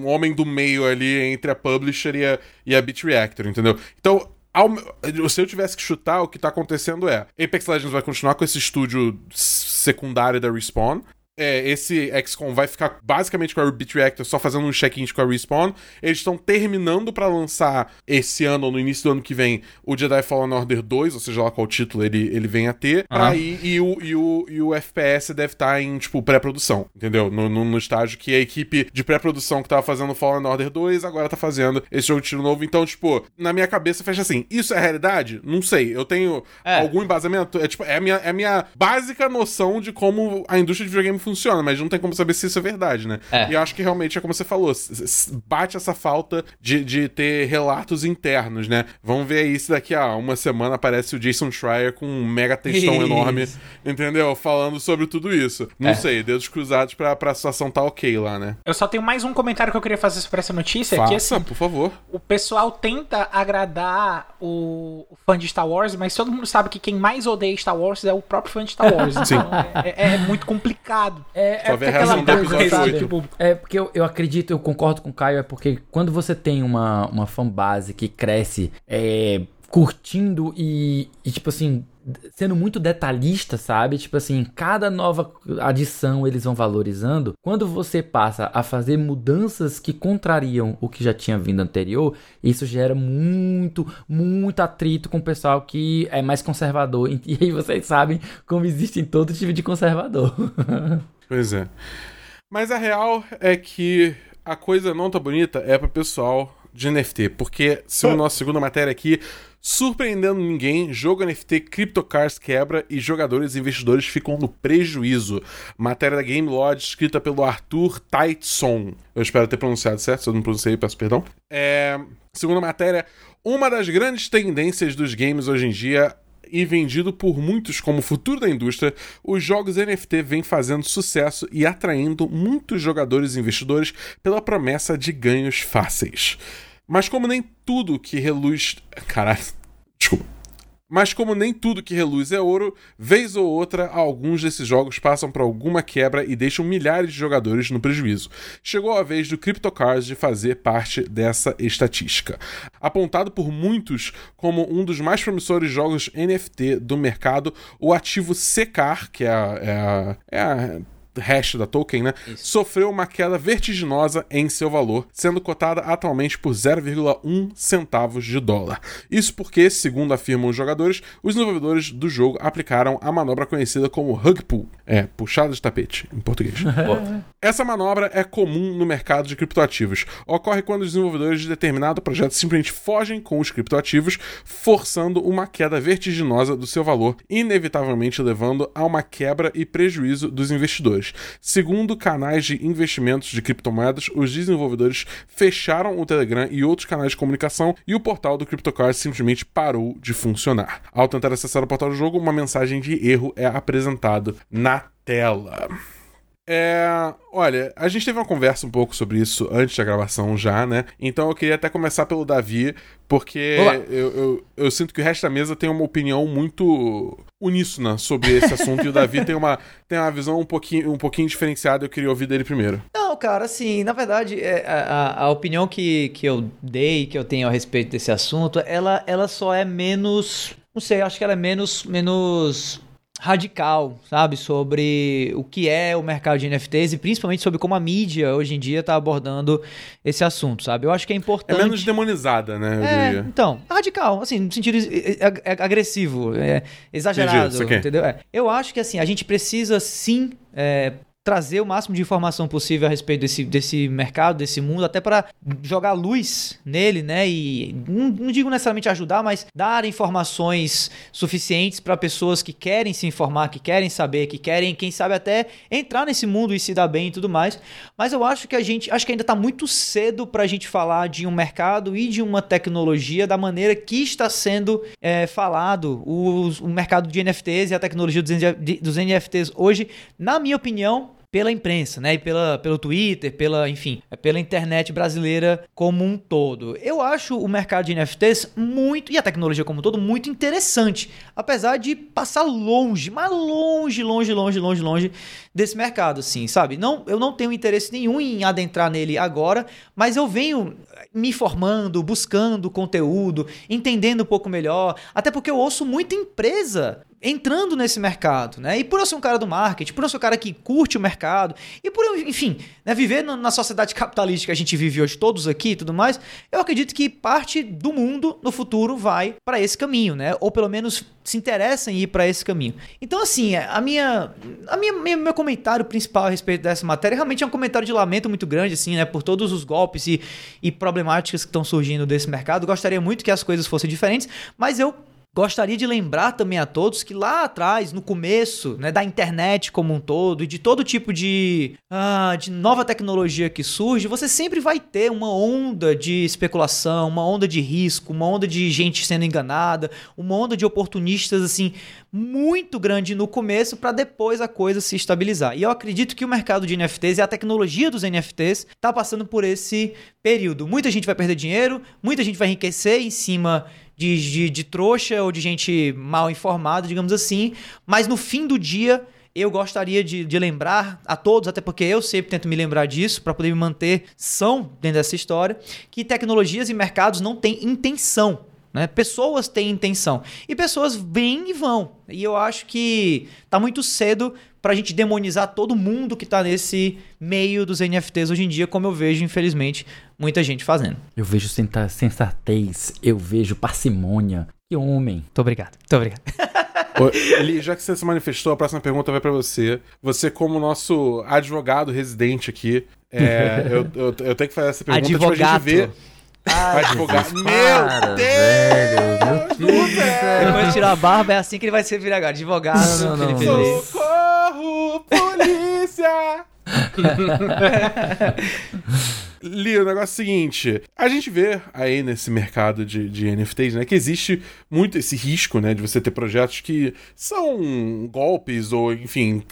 um homem do meio ali entre a publisher e a, e a Bit Reactor, entendeu? Então, ao se eu tivesse que chutar, o que tá acontecendo é: Apex Legends vai continuar com esse estúdio secundário da Respawn. É, esse XCOM vai ficar basicamente com a Bit Reactor só fazendo um check-in com a Respawn. Eles estão terminando pra lançar esse ano ou no início do ano que vem o Jedi Fallen Order 2, ou seja lá qual título ele, ele vem a ter. Ah. ir, e, o, e, o, e o FPS deve estar em, tipo, pré-produção, entendeu? No, no, no estágio que a equipe de pré-produção que tava fazendo Fallen Order 2 agora tá fazendo esse jogo de tiro novo. Então, tipo, na minha cabeça fecha assim: isso é realidade? Não sei. Eu tenho É. algum embasamento? É, tipo, é, a minha, é a minha básica noção de como a indústria de videogame funciona, mas não tem como saber se isso é verdade, né? É. E eu acho que realmente é como você falou: bate essa falta de, de ter relatos internos, né? Vamos ver aí se daqui a uma semana aparece o Jason Schreier com um mega textão enorme, entendeu? Falando sobre tudo isso. Não É. sei, dedos cruzados pra, pra situação tá ok lá, né? Eu só tenho mais um comentário que eu queria fazer sobre essa notícia, que Faça, assim, por favor. o pessoal tenta agradar o, o fã de Star Wars, mas todo mundo sabe que quem mais odeia Star Wars é o próprio fã de Star Wars. Sim. Então é, é- é muito complicado concordo. É, Só é ver a aquela reação do coisa, episódio sabe? Tipo, É porque eu, eu acredito, eu concordo com o Caio, é porque quando você tem uma, uma fanbase que cresce é, curtindo e, e, tipo assim, sendo muito detalhista, sabe? Tipo assim, cada nova adição eles vão valorizando. Quando você passa a fazer mudanças que contrariam o que já tinha vindo anterior, isso gera muito, muito atrito com o pessoal que é mais conservador. E aí vocês sabem como existe todo tipo de conservador. Pois é. Mas a real é que a coisa não tá bonita é pro pessoal de NFT, porque, segundo a nossa segunda matéria aqui, surpreendendo ninguém, jogo NFT CryptoCars quebra e jogadores e investidores ficam no prejuízo. Matéria da Game Lodge, escrita pelo Arthur Taitson. Eu espero ter pronunciado certo, se eu não pronunciei, peço perdão. É, segundo a matéria, uma das grandes tendências dos games hoje em dia e vendido por muitos como futuro da indústria, os jogos NFT vêm fazendo sucesso e atraindo muitos jogadores e investidores pela promessa de ganhos fáceis. Mas como nem tudo que reluz. Caralho. Desculpa. Mas como nem tudo que reluz é ouro, vez ou outra, alguns desses jogos passam por alguma quebra e deixam milhares de jogadores no prejuízo. Chegou a vez do CryptoCars de fazer parte dessa estatística. Apontado por muitos como um dos mais promissores jogos NFT do mercado, o ativo Secar, que é a, é a, é a hash da token, né? Sofreu uma queda vertiginosa em seu valor, sendo cotada atualmente por 0,1 centavos de dólar. Isso porque, segundo afirmam os jogadores, os desenvolvedores do jogo aplicaram a manobra conhecida como rug pull, é, puxada de tapete em português. Essa manobra é comum no mercado de criptoativos. Ocorre quando os desenvolvedores de determinado projeto simplesmente fogem com os criptoativos, forçando uma queda vertiginosa do seu valor, inevitavelmente levando a uma quebra e prejuízo dos investidores. Segundo canais de investimentos de criptomoedas, os desenvolvedores fecharam o Telegram e outros canais de comunicação e o portal do CryptoCars simplesmente parou de funcionar. Ao tentar acessar o portal do jogo, uma mensagem de erro é apresentada na tela. É, olha, a gente teve uma conversa um pouco sobre isso antes da gravação já, né? Então eu queria até começar pelo Davi, porque eu, eu, eu sinto que o resto da mesa tem uma opinião muito uníssona sobre esse assunto e o Davi tem uma, tem uma visão um pouquinho, um pouquinho diferenciada. Eu queria ouvir dele primeiro. Não, cara, assim, na verdade, é, a, a- a opinião que, que eu dei, que eu tenho a respeito desse assunto, ela, ela só é menos. Não sei, acho que ela é menos. menos radical, sabe, sobre o que é o mercado de NFTs e principalmente sobre como a mídia hoje em dia está abordando esse assunto, sabe? Eu acho que é É importante. menos demonizada, né? Eu É, diria. então, radical, assim, no sentido é, é, é agressivo, é, exagerado, Entendi, entendeu? É. Eu acho que assim, a gente precisa sim é, trazer o máximo de informação possível a respeito desse, desse mercado, desse mundo, até para jogar luz nele, né? E não, não digo necessariamente ajudar, mas dar informações suficientes para pessoas que querem se informar, que querem saber, que querem, quem sabe até entrar nesse mundo e se dar bem e tudo mais. Mas eu acho que a gente, acho que ainda está muito cedo para a gente falar de um mercado e de uma tecnologia da maneira que está sendo é, falado o, o mercado de NFTs e a tecnologia dos, dos NFTs hoje, na minha opinião, pela imprensa, né? E pela, pelo Twitter, pela, enfim, é pela internet brasileira como um todo. Eu acho o mercado de NFTs muito, e a tecnologia como um todo, muito interessante. Apesar de passar longe, mas longe, longe, longe, longe, longe desse mercado, assim, sabe? Não, eu não tenho interesse nenhum em adentrar nele agora, mas eu venho me formando, buscando conteúdo, entendendo um pouco melhor, até porque eu ouço muita empresa entrando nesse mercado, né? E por eu ser um cara do marketing, por eu ser um cara que curte o mercado, e por eu, enfim, né, viver na sociedade capitalista que a gente vive hoje, todos aqui e tudo mais, eu acredito que parte do mundo no futuro vai para esse caminho, né? Ou pelo menos se interessa em ir para esse caminho. Então, assim, a minha, a minha, meu, comentário principal a respeito dessa matéria realmente é um comentário de lamento muito grande, assim, né? Por todos os golpes e, e problemáticas que estão surgindo desse mercado. Gostaria muito que as coisas fossem diferentes, mas eu Gostaria de lembrar também a todos que lá atrás, no começo né, da internet como um todo e de todo tipo de, ah, de nova tecnologia que surge, você sempre vai ter uma onda de especulação, uma onda de risco, uma onda de gente sendo enganada, uma onda de oportunistas assim muito grande no começo para depois a coisa se estabilizar. E eu acredito que o mercado de NFTs e a tecnologia dos NFTs está passando por esse período. Muita gente vai perder dinheiro, muita gente vai enriquecer em cima de, de, de trouxa ou de gente mal informada, digamos assim, mas no fim do dia eu gostaria de, de lembrar a todos, até porque eu sempre tento me lembrar disso, para poder me manter são dentro dessa história, que tecnologias e mercados não têm intenção. Né? Pessoas têm intenção. E pessoas vêm e vão. E eu acho que tá muito cedo pra gente demonizar todo mundo que tá nesse meio dos NFTs hoje em dia, como eu vejo, infelizmente, muita gente fazendo. Eu vejo senta- sensatez, eu vejo parcimônia. Que homem. Muito obrigado. Muito obrigado. Eli, já que você se manifestou, a próxima pergunta vai pra você. Você, como nosso advogado residente aqui, é, eu, eu, eu tenho que fazer essa pergunta tipo, a gente Advogato. ver. advogado. Meu Para, Deus! velho, meu Deus de tirar a barba, é assim que ele vai ser vir agora. Advogado. Não, não, Felipe não. Socorro, polícia! Li, o negócio é o seguinte: a gente vê aí nesse mercado de, de NFTs, né, que existe muito esse risco, né, de você ter projetos que são golpes ou, enfim,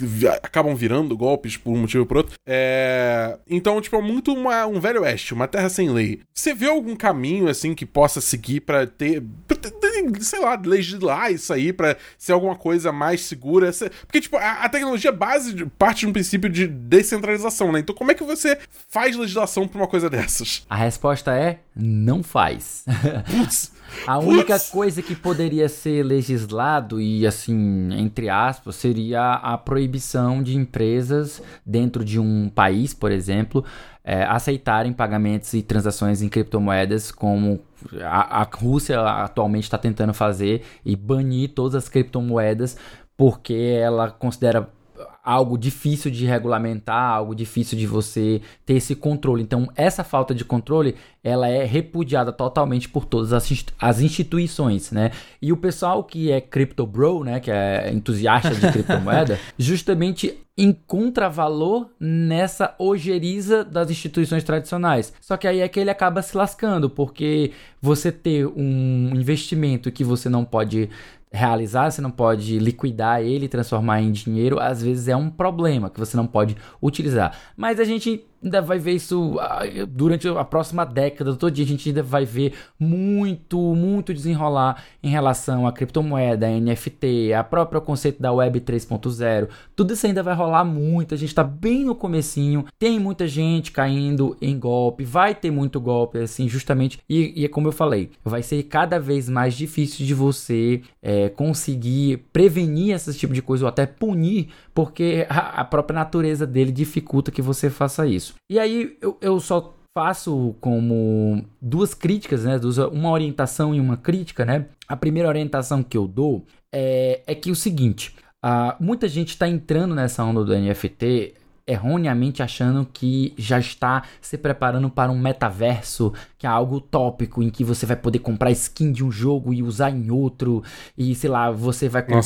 acabam virando golpes por um motivo ou por outro. É... Então, tipo, é muito uma- um velho oeste, uma terra sem lei. Você vê algum caminho, assim, que possa seguir pra ter, pra ter- sei lá, legislar isso aí, pra ser alguma coisa mais segura? Porque, tipo, a, a tecnologia base de- parte de um princípio de descentralização, né? Então, como é que você faz legislação pra uma coisa dessas? A resposta é não faz. Putz, A única Putz. coisa que poderia ser legislado e assim, entre aspas, seria a proibição de empresas dentro de um país, por exemplo, eh, aceitarem pagamentos e transações em criptomoedas, como a, a Rússia atualmente está tentando fazer e banir todas as criptomoedas porque ela considera algo difícil de regulamentar, algo difícil de você ter esse controle. Então, essa falta de controle, ela é repudiada totalmente por todas as, inst- as instituições, né? E o pessoal que é crypto bro, né, que é entusiasta de criptomoeda, justamente encontra valor nessa ojeriza das instituições tradicionais. Só que aí é que ele acaba se lascando, porque você ter um investimento que você não pode realizar, você não pode liquidar ele, transformar em dinheiro, às vezes é um problema que você não pode utilizar. Mas a gente ainda vai ver isso ah, durante a próxima década, todo dia a gente ainda vai ver muito, muito desenrolar em relação à criptomoeda, a NFT, a própria conceito da Web 3.0. Tudo isso ainda vai rolar muito, a gente tá bem no comecinho, tem muita gente caindo em golpe, vai ter muito golpe, assim, justamente, e, e é como eu falei, vai ser cada vez mais difícil de você é, conseguir prevenir esse tipo de coisa ou até punir, porque a, própria natureza dele dificulta que você faça isso. E aí eu, eu só faço como duas críticas, né? Uma orientação e uma crítica, né? A primeira orientação que eu dou é, é que o seguinte: ah, muita gente está entrando nessa onda do NFT erroneamente achando que já está se preparando para um metaverso, que é algo utópico, em que você vai poder comprar skin de um jogo e usar em outro, e sei lá, você vai comprar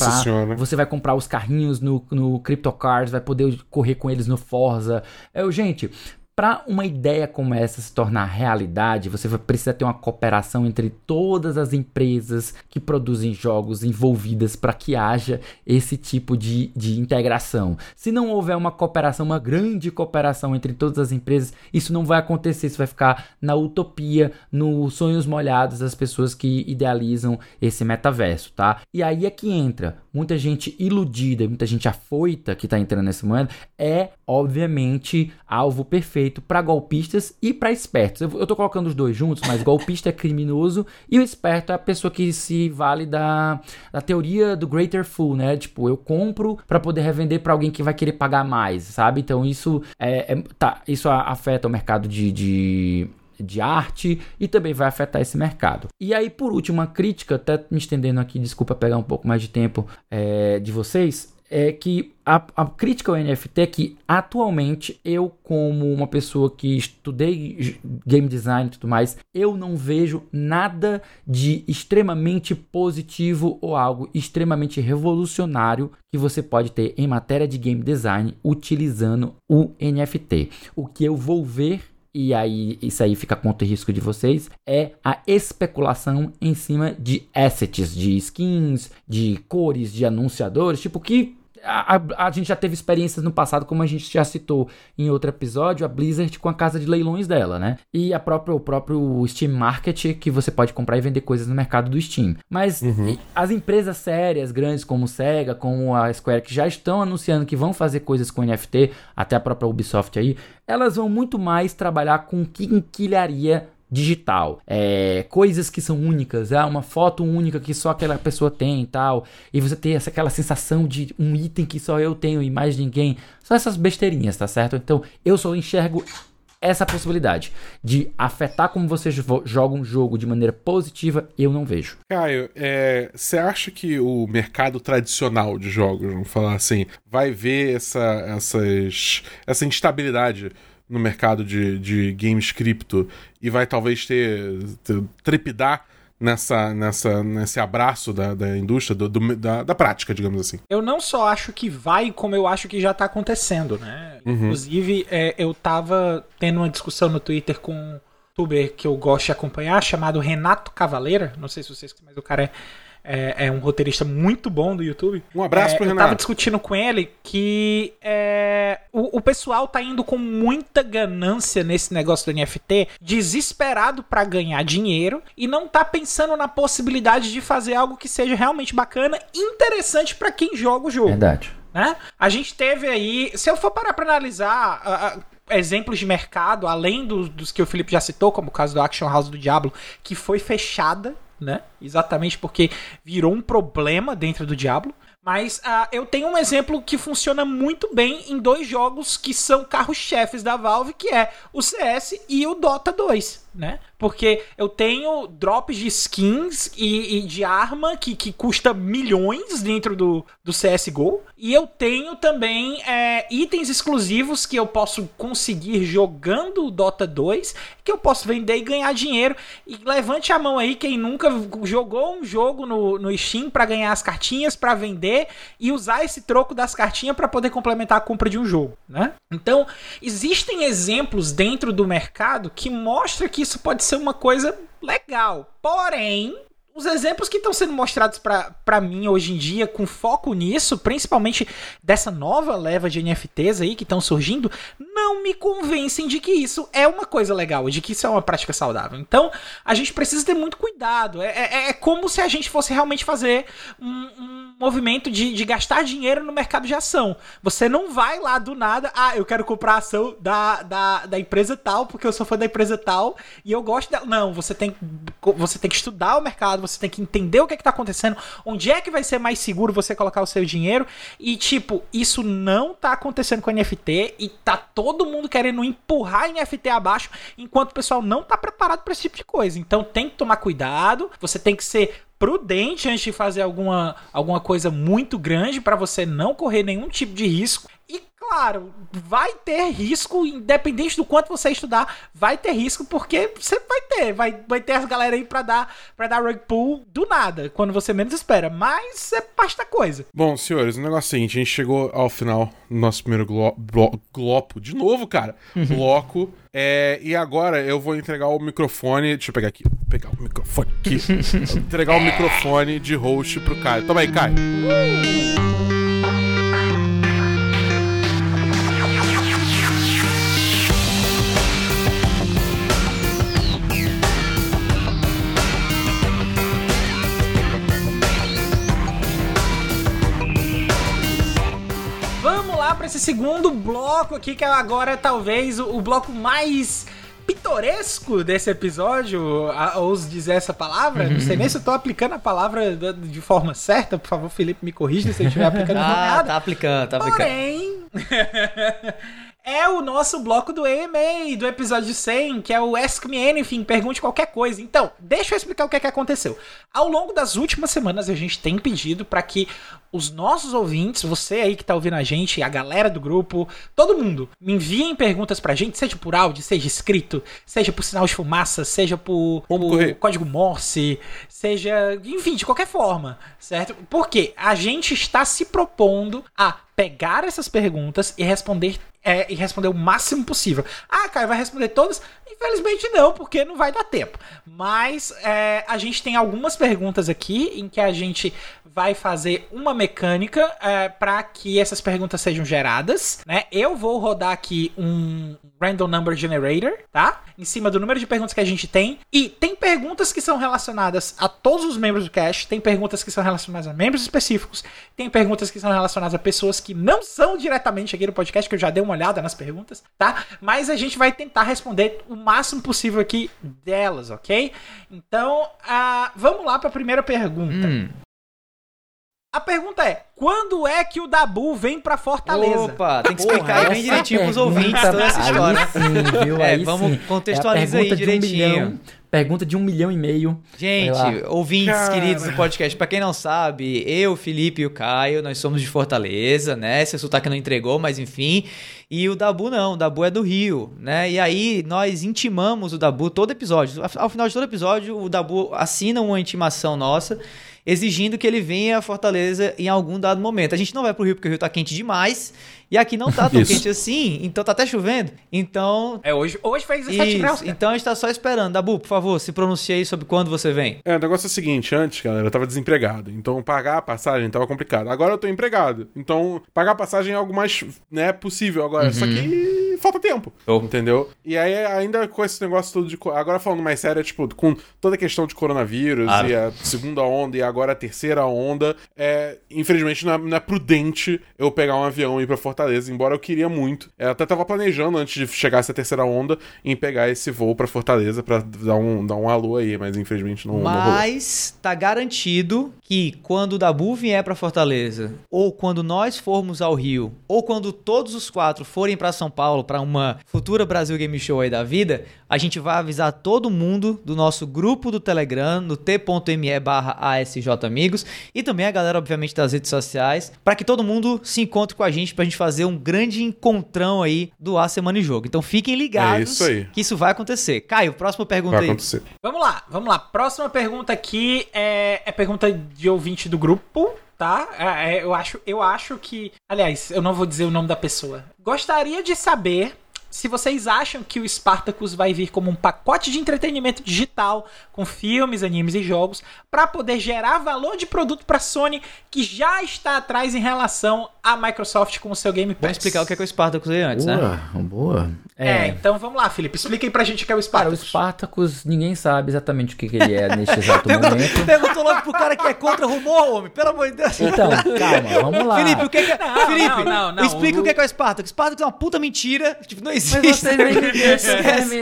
você vai comprar os carrinhos no, no CryptoCars, vai poder correr com eles no Forza. Eu, gente, para uma ideia como essa se tornar realidade, você vai precisar ter uma cooperação entre todas as empresas que produzem jogos envolvidas para que haja esse tipo de, de integração. Se não houver uma cooperação, uma grande cooperação entre todas as empresas, isso não vai acontecer. Isso vai ficar na utopia, nos sonhos molhados das pessoas que idealizam esse metaverso, tá? E aí é que entra muita gente iludida, muita gente afoita que tá entrando nessa moeda, é obviamente alvo perfeito para golpistas e para espertos. Eu, tô colocando os dois juntos, mas golpista é criminoso e o esperto é a pessoa que se vale da, da teoria do greater fool, né? Tipo, eu compro para poder revender para alguém que vai querer pagar mais, sabe? Então isso é, é- tá, isso afeta o mercado de- de de arte e também vai afetar esse mercado. E aí, por último, uma crítica, até me estendendo aqui, desculpa pegar um pouco mais de tempo é, de vocês, é que a, a crítica ao NFT é que atualmente eu, como uma pessoa que estudei game design e tudo mais, eu não vejo nada de extremamente positivo ou algo extremamente revolucionário que você pode ter em matéria de game design utilizando o NFT. O que eu vou ver e aí isso aí fica a conta e risco de vocês, é a especulação em cima de assets, de skins, de cores, de anunciadores, tipo que a, a, a, gente já teve experiências no passado, como a gente já citou em outro episódio, a Blizzard com a casa de leilões dela, né? E a própria, o próprio Steam Market, que você pode comprar e vender coisas no mercado do Steam. Mas uhum. as empresas sérias, grandes como Sega, como a Square, que já estão anunciando que vão fazer coisas com NFT, até a própria Ubisoft aí, elas vão muito mais trabalhar com quinquilharia digital. É, coisas que são únicas, é uma foto única que só aquela pessoa tem e tal. E você ter essa, aquela sensação de um item que só eu tenho e mais ninguém. São essas besteirinhas, tá certo? Então eu só enxergo essa possibilidade de afetar como você joga um jogo de maneira positiva, eu não vejo. Caio, você é, acha que o mercado tradicional de jogos, vamos falar assim, vai ver essa, essas, essa instabilidade no mercado de, de games cripto e vai talvez ter, ter trepidar nessa, nessa, nesse abraço da, da indústria, do, do, da, da prática, digamos assim. Eu não só acho que vai, como eu acho que já tá acontecendo, né? Uhum. Inclusive, é, eu tava tendo uma discussão no Twitter com um youtuber que eu gosto de acompanhar, chamado Renato Cavaleira. Não sei se vocês, mas o cara é é, é, um roteirista muito bom do YouTube. Um abraço é, pro Renato. Eu tava discutindo com ele que é, o, o, pessoal tá indo com muita ganância nesse negócio do NFT, desesperado para ganhar dinheiro e não tá pensando na possibilidade de fazer algo que seja realmente bacana e interessante para quem joga o jogo. Verdade. Né? A gente teve aí, se eu for parar pra analisar, uh, exemplos de mercado, além do, dos que o Felipe já citou, como o caso do Action House do Diablo, que foi fechada né? Exatamente porque virou um problema dentro do Diablo. Mas uh, eu tenho um exemplo que funciona muito bem em dois jogos que são carros-chefes da Valve, que é o CS e o Dota 2, né? Porque eu tenho drops de skins e, e de arma que, que custa milhões dentro do, do CSGO. E eu tenho também é, itens exclusivos que eu posso conseguir jogando o Dota 2, que eu posso vender e ganhar dinheiro. E levante a mão aí quem nunca jogou um jogo no, no Steam para ganhar as cartinhas, para vender e usar esse troco das cartinhas para poder complementar a compra de um jogo, né? Então, existem exemplos dentro do mercado que mostram que isso pode ser uma coisa legal. Porém, os exemplos que estão sendo mostrados para mim hoje em dia, com foco nisso, principalmente dessa nova leva de NFTs aí que estão surgindo, não me convencem de que isso é uma coisa legal, de que isso é uma prática saudável. Então, a gente precisa ter muito cuidado. É, é, é como se a gente fosse realmente fazer um, um movimento de, de, gastar dinheiro no mercado de ação. Você não vai lá do nada, ah, eu quero comprar ação da, da, da empresa tal, porque eu sou fã da empresa tal e eu gosto dela. Não, você tem, você tem que estudar o mercado você tem que entender o que, é que tá acontecendo, onde é que vai ser mais seguro você colocar o seu dinheiro. E, tipo, isso não tá acontecendo com NFT e tá todo mundo querendo empurrar NFT abaixo, enquanto o pessoal não tá preparado para esse tipo de coisa. Então tem que tomar cuidado, você tem que ser prudente antes de fazer alguma, alguma coisa muito grande para você não correr nenhum tipo de risco. E claro, vai ter risco, independente do quanto você estudar, vai ter risco, porque você vai ter, vai, vai ter as galera aí pra dar, pra dar rug pull do nada, quando você menos espera. Mas é parte da coisa. Bom, senhores, o negócio é o seguinte: a gente chegou ao final do nosso primeiro glo glopo. De novo, cara. Uhum. Bloco. É, e agora eu vou entregar o microfone. Deixa eu pegar aqui. Pegar o microfone aqui. entregar o microfone de host pro Caio. Toma aí, Caio. Uh! Para esse segundo bloco aqui, que agora é talvez o, o bloco mais pitoresco desse episódio, a, ouse dizer essa palavra. Não sei nem se eu tô aplicando a palavra de, de forma certa. Por favor, Felipe, me corrija se eu estiver aplicando ah, tá aplicando, tá aplicando. Porém... é o nosso bloco do EMA, do episódio 100, que é o Ask Me Anything, pergunte qualquer coisa. Então, deixa eu explicar o que é que aconteceu. Ao longo das últimas semanas, a gente tem pedido para que os nossos ouvintes, você aí que tá ouvindo a gente, a galera do grupo, todo mundo, me enviem perguntas pra gente, seja por áudio, seja escrito, seja por sinal de fumaça, seja por, por código Morse, seja, enfim, de qualquer forma, certo? Porque a gente está se propondo a pegar essas perguntas e responder é, e responder o máximo possível. Ah, Caio, vai responder todas? Infelizmente não, porque não vai dar tempo. Mas é, a gente tem algumas perguntas aqui em que a gente vai fazer uma mecânica é, para que essas perguntas sejam geradas, né? Eu vou rodar aqui um random number generator, tá? Em cima do número de perguntas que a gente tem. E tem perguntas que são relacionadas a todos os membros do cast, tem perguntas que são relacionadas a membros específicos, tem perguntas que são relacionadas a pessoas que não são diretamente aqui no podcast, que eu já dei uma olhada nas perguntas, tá? Mas a gente vai tentar responder o máximo possível aqui delas, ok? Então, uh, vamos lá para a primeira pergunta. Hum. A pergunta é: quando é que o Dabu vem pra Fortaleza? Opa, tem que explicar aí bem direitinho pros ouvintes toda essa história. sim, viu? É, Aí vamos sim. contextualiza É aí um direitinho. milhão, pergunta de um milhão e meio. Gente, ouvintes Cara. queridos do podcast, pra quem não sabe, eu, Felipe e o Caio, nós somos de Fortaleza, né? Seu sotaque não entregou, mas enfim. E o Dabu não, o Dabu é do Rio, né? E aí nós intimamos o Dabu todo episódio. Ao final de todo episódio, o Dabu assina uma intimação nossa exigindo que ele venha a Fortaleza em algum dado momento. A gente não vai pro Rio porque o Rio tá quente demais. E aqui não tá tão Isso. quente assim, então tá até chovendo. Então, É, hoje, hoje fez 17 graus. isso, cara. então a gente tá só esperando. Dabu, por favor, se pronuncie aí sobre quando você vem. É, o negócio é o seguinte, antes, galera, eu tava desempregado. Então pagar a passagem tava complicado. Agora eu tô empregado. Então, pagar a passagem é algo mais, né, possível agora. Só que falta tempo. Show. Entendeu? E aí, ainda com esse negócio todo de. Agora falando mais sério, é, tipo, com toda a questão de coronavírus Claro. e a segunda onda e agora a terceira onda, é, infelizmente não é, não é prudente eu pegar um avião e ir pra Fortaleza, embora eu queria muito. Eu até tava planejando antes de chegar essa terceira onda em pegar esse voo pra Fortaleza pra dar um, dar um alô aí, mas infelizmente não, não rolou. Mas tá garantido que quando o Dabu vier pra Fortaleza, ou quando nós formos ao Rio, ou quando todos os quatro forem pra São Paulo pra uma futura Brasil Game Show aí da vida, a gente vai avisar todo mundo do nosso grupo do Telegram, no t.me barra ASJ Amigos, e também a galera, obviamente, das redes sociais, pra que todo mundo se encontre com a gente pra gente fazer um grande encontrão aí do A Semana em Jogo. Então fiquem ligados É isso aí. que isso vai acontecer. Caio, próxima pergunta Vai aí. acontecer. Vamos lá, vamos lá. Próxima pergunta aqui é, é pergunta de ouvinte do grupo, tá? É, é, eu, acho, eu acho que. Aliás, eu não vou dizer o nome da pessoa. Gostaria de saber se vocês acham que o Spartacus vai vir como um pacote de entretenimento digital com filmes, animes e jogos para poder gerar valor de produto para Sony que já está atrás em relação à Microsoft com o seu Game Pass. Vamos explicar o que é, que o Spartacus aí antes, né? Boa, boa. É, então vamos lá, Felipe. Explica aí pra gente o que é o Cara, o Spartacus. Spartacus, ninguém sabe exatamente o que, que ele é neste exato momento. Perguntou logo pro cara que é contra rumor, homem. Pelo amor de Deus. Então, calma, vamos lá. Felipe, o que é que é... Não, Felipe, não, não, não. explica o, O- que é, que é o Spartacus. Spartacus é uma puta mentira. Tipo, não existe. Mas vocês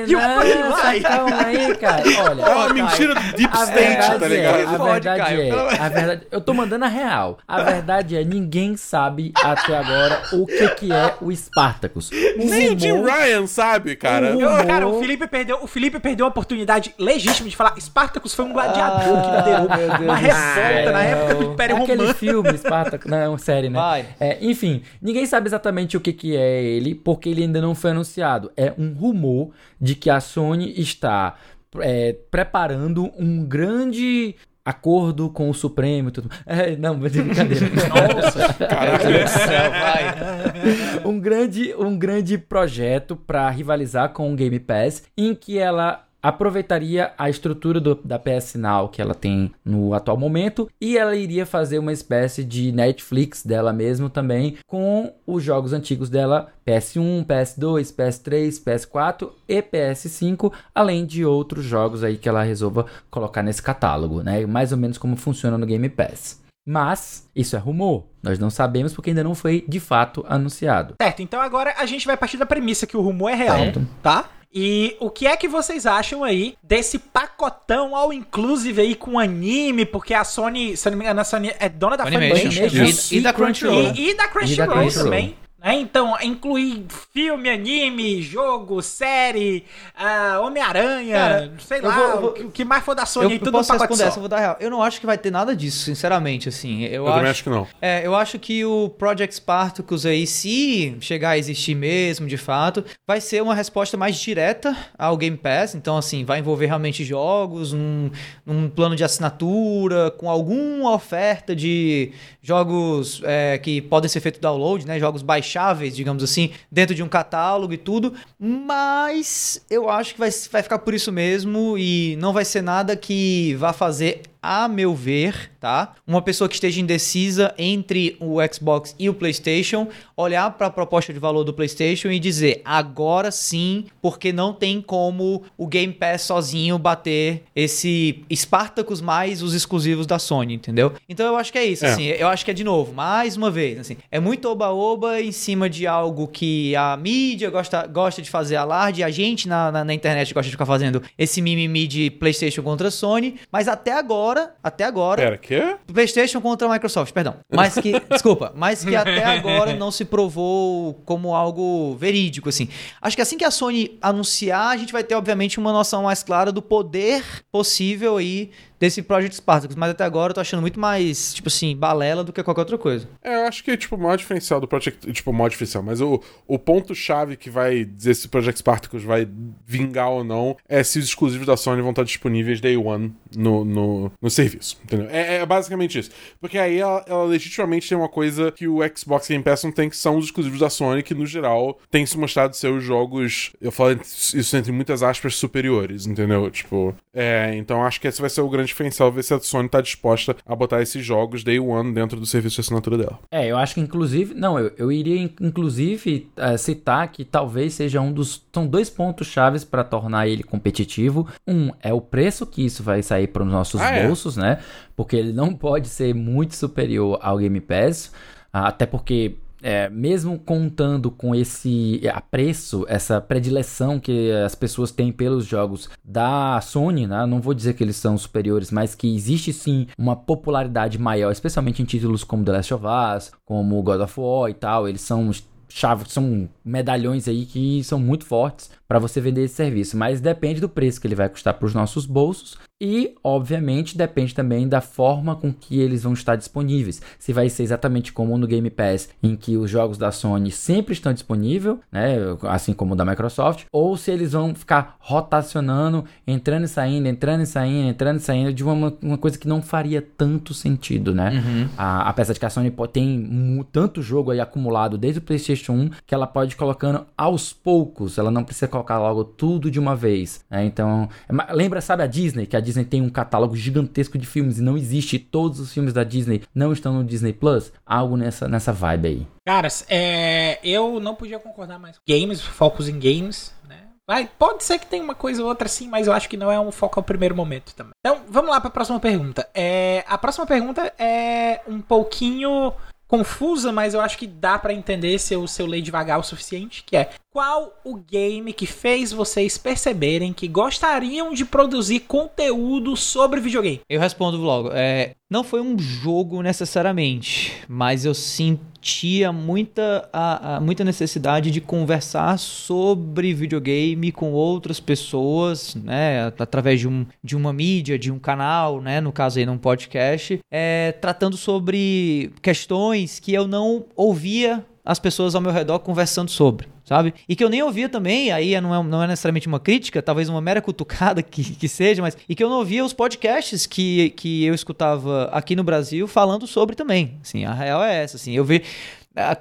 E o fucking terminar, vai. calma aí, cara. Olha, É uma mentira do Deep A State, tá é, ligado? a Pode, verdade é, a verdade, eu tô mandando a real. A verdade é, ninguém sabe até agora o que que é o Spartacus. O Nem o Jim rumor- Ryan sabe, cara. O- cara, o Felipe perdeu, o Felipe perdeu a oportunidade legítima de falar Spartacus foi um gladiador que liderou Ah, meu Deus uma revolta na época do Império É aquele Romano. filme, Spartacus, não, série, né? Vai. É, enfim, ninguém sabe exatamente o que, que é ele, porque ele ainda não foi anunciado. É um rumor de que a Sony está é, preparando um grande acordo com o Supremo e tudo. É, não, mas é brincadeira. Nossa, do céu, vai. um grande, um grande projeto para rivalizar com o Game Pass, em que ela aproveitaria a estrutura do- da PS Now que ela tem no atual momento e ela iria fazer uma espécie de Netflix dela mesmo também com os jogos antigos dela PS1, PS2, PS3, PS4 e PS5, além de outros jogos aí que ela resolva colocar nesse catálogo, né? Mais ou menos como funciona no Game Pass. Mas isso é rumor. Nós não sabemos porque ainda não foi de fato anunciado. certo, então agora a gente vai partir da premissa que o rumor é real, Certo. tá? E o que é que vocês acham aí desse pacotão all inclusive aí com anime, porque a Sony, se eu não me engano, a Sony é dona da Animation. Funimation, Isso. E, e da Crunchyroll. E, e da Crunchyroll Crunchyroll. também. Né? Então, incluir filme, anime, jogo, série, ah, Homem-Aranha, sei lá, vou- vou- o que- o que mais for da Sony Eu, eu tudo no posso responder essa, eu vou dar real. Eu não acho que vai ter nada disso, sinceramente, assim. Eu, Eu acho, também acho que não. É, eu acho que o Project Spartacus aí, se chegar a existir mesmo, de fato, vai ser uma resposta mais direta ao Game Pass. Então, assim, vai envolver realmente jogos, um, um plano de assinatura, com alguma oferta de jogos é, que podem ser feitos download, né? Jogos baixáveis, digamos assim, dentro de um catálogo e tudo. Mas eu acho que vai, vai ficar por isso mesmo e não vai ser nada que vá fazer a meu ver, tá? Uma pessoa que esteja indecisa entre o Xbox e o PlayStation, olhar para a proposta de valor do PlayStation e dizer: agora sim, porque não tem como o Game Pass sozinho bater esse Spartacus mais os exclusivos da Sony, entendeu? Então eu acho que é isso, É. assim. Eu acho que é de novo, mais uma vez, assim. É muito oba-oba em cima de algo que a mídia gosta, gosta de fazer alarde, a gente na, na, na internet gosta de ficar fazendo esse mimimi de PlayStation contra Sony, mas até agora, até agora, Pera, quê? PlayStation contra a Microsoft, perdão. Mas que, desculpa, mas que até agora não se provou como algo verídico, assim. Acho que assim que a Sony anunciar, a gente vai ter, obviamente, uma noção mais clara do poder possível aí desse Project Spartacus. Mas até agora eu tô achando muito mais, tipo assim, balela do que qualquer outra coisa. É, eu acho que, tipo, o maior diferencial do Project... Tipo, o maior diferencial, mas o, o ponto-chave que vai dizer se o Project Spartacus vai vingar ou não é se os exclusivos da Sony vão estar disponíveis day one no, no, no serviço, entendeu? É, é basicamente isso. Porque aí ela, ela legitimamente tem uma coisa que o Xbox Game Pass não tem, que são os exclusivos da Sony, que no geral tem se mostrado ser os jogos, eu falo isso entre muitas aspas, superiores, entendeu? Tipo, é, então acho que esse vai ser o grande diferencial, ver se a Sony tá disposta a botar esses jogos day one dentro do serviço de assinatura dela. É, eu acho que inclusive. Não, eu, eu iria in- inclusive eh, citar que talvez seja um dos. São dois pontos chaves para tornar ele competitivo. Um é o preço que isso vai sair para os nossos Ah, é? bolsos, né? Porque ele não pode ser muito superior ao Game Pass. ah, Até porque. É, mesmo contando com esse apreço, essa predileção que as pessoas têm pelos jogos da Sony, né? Não vou dizer que eles são superiores, mas que existe sim uma popularidade maior, especialmente em títulos como The Last of Us, como God of War e tal. Eles são chave, são medalhões aí que são muito fortes para você vender esse serviço, mas depende do preço que ele vai custar para os nossos bolsos e, obviamente, depende também da forma com que eles vão estar disponíveis. Se vai ser exatamente como no Game Pass, em que os jogos da Sony sempre estão disponíveis, né, assim como o da Microsoft, ou se eles vão ficar rotacionando, entrando e saindo, entrando e saindo, entrando e saindo, de uma, uma coisa que não faria tanto sentido, né? A, apesar de que a Sony tem tanto jogo aí acumulado desde o PlayStation 1 que ela pode ir colocando aos poucos, ela não precisa colocar logo tudo de uma vez. né? Então, é lembra, sabe a Disney? Que a Disney tem um catálogo gigantesco de filmes e não existe, todos os filmes da Disney não estão no Disney Plus? Algo nessa, nessa vibe aí. Caras, é, eu não podia concordar mais. Games, focos em games, né? Vai, pode ser que tenha uma coisa ou outra sim, mas eu acho que não é um foco ao primeiro momento também. Então, vamos lá para a próxima pergunta. É, a próxima pergunta é um pouquinho confusa, mas eu acho que dá pra entender se eu, se eu ler devagar o suficiente, que é qual o game que fez vocês perceberem que gostariam de produzir conteúdo sobre videogame? Eu respondo logo. É, não foi um jogo necessariamente, mas eu sentia muita, a, a- muita necessidade de conversar sobre videogame com outras pessoas, né? Através de, um, de uma mídia, de um canal, né? No caso aí, num podcast, é, tratando sobre questões que eu não ouvia as pessoas ao meu redor conversando sobre. Sabe? E que eu nem ouvia também, aí não é, não é necessariamente uma crítica, talvez uma mera cutucada que, que seja, mas. E que eu não ouvia os podcasts que, que eu escutava aqui no Brasil falando sobre também. Assim, a real é essa. Assim, eu vi.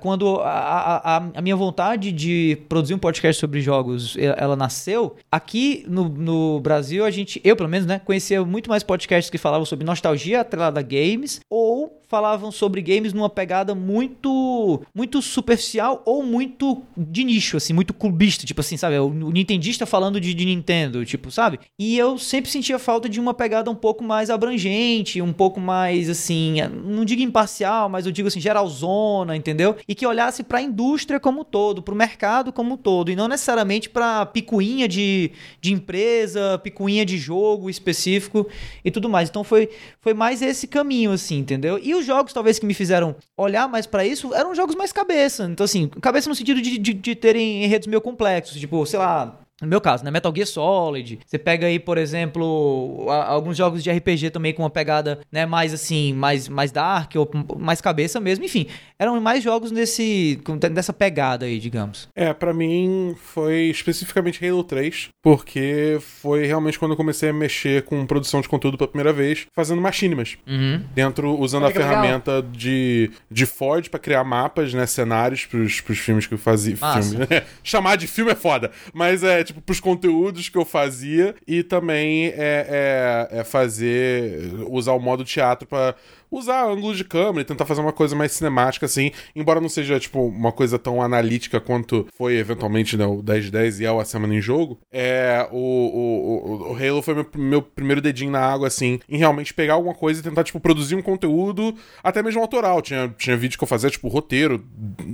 Quando a, a, a- minha vontade de produzir um podcast sobre jogos ela nasceu, aqui no, no Brasil a gente, eu pelo menos, né, conhecia muito mais podcasts que falavam sobre nostalgia atrelada a games ou falavam sobre games numa pegada muito muito superficial ou muito de nicho, assim, muito clubista, tipo assim, sabe? O, o nintendista falando de, de Nintendo, tipo, sabe? E eu sempre sentia falta de uma pegada um pouco mais abrangente, um pouco mais, assim, não digo imparcial, mas eu digo assim, geralzona, entendeu? E que olhasse pra indústria como um todo, pro mercado como um todo, e não necessariamente pra picuinha de, de empresa, picuinha de jogo específico e tudo mais. Então foi, foi mais esse caminho, assim, entendeu? E os jogos, talvez, que me fizeram olhar mais pra isso, eram jogos mais cabeça. Então, assim, cabeça no sentido de, de, de terem enredos meio complexos, tipo, sei lá. No meu caso, né? Metal Gear Solid. Você pega aí, por exemplo, a- alguns jogos de RPG também com uma pegada, né, mais assim, mais, mais dark ou mais cabeça mesmo. Enfim, eram mais jogos nesse, dessa pegada aí, digamos. É, pra mim foi especificamente Halo 3, porque foi realmente quando eu comecei a mexer com produção de conteúdo pela primeira vez, fazendo machinimas. Uhum. Dentro, usando Olha a que legal. ferramenta de, de Ford pra criar mapas, né, cenários pros, pros filmes que eu fazia. Né? Chamar de filme é foda, mas é tipo, pros conteúdos que eu fazia e também é, é, é fazer. usar o modo teatro pra usar ângulo de câmera e tentar fazer uma coisa mais cinemática, assim, embora não seja, tipo, uma coisa tão analítica quanto foi eventualmente né, o 1010 e é o A Semana em Jogo, é, o, o, o, o Halo foi meu, meu primeiro dedinho na água, assim, em realmente pegar alguma coisa e tentar, tipo, produzir um conteúdo até mesmo autoral. Tinha, tinha vídeo que eu fazia, tipo, roteiro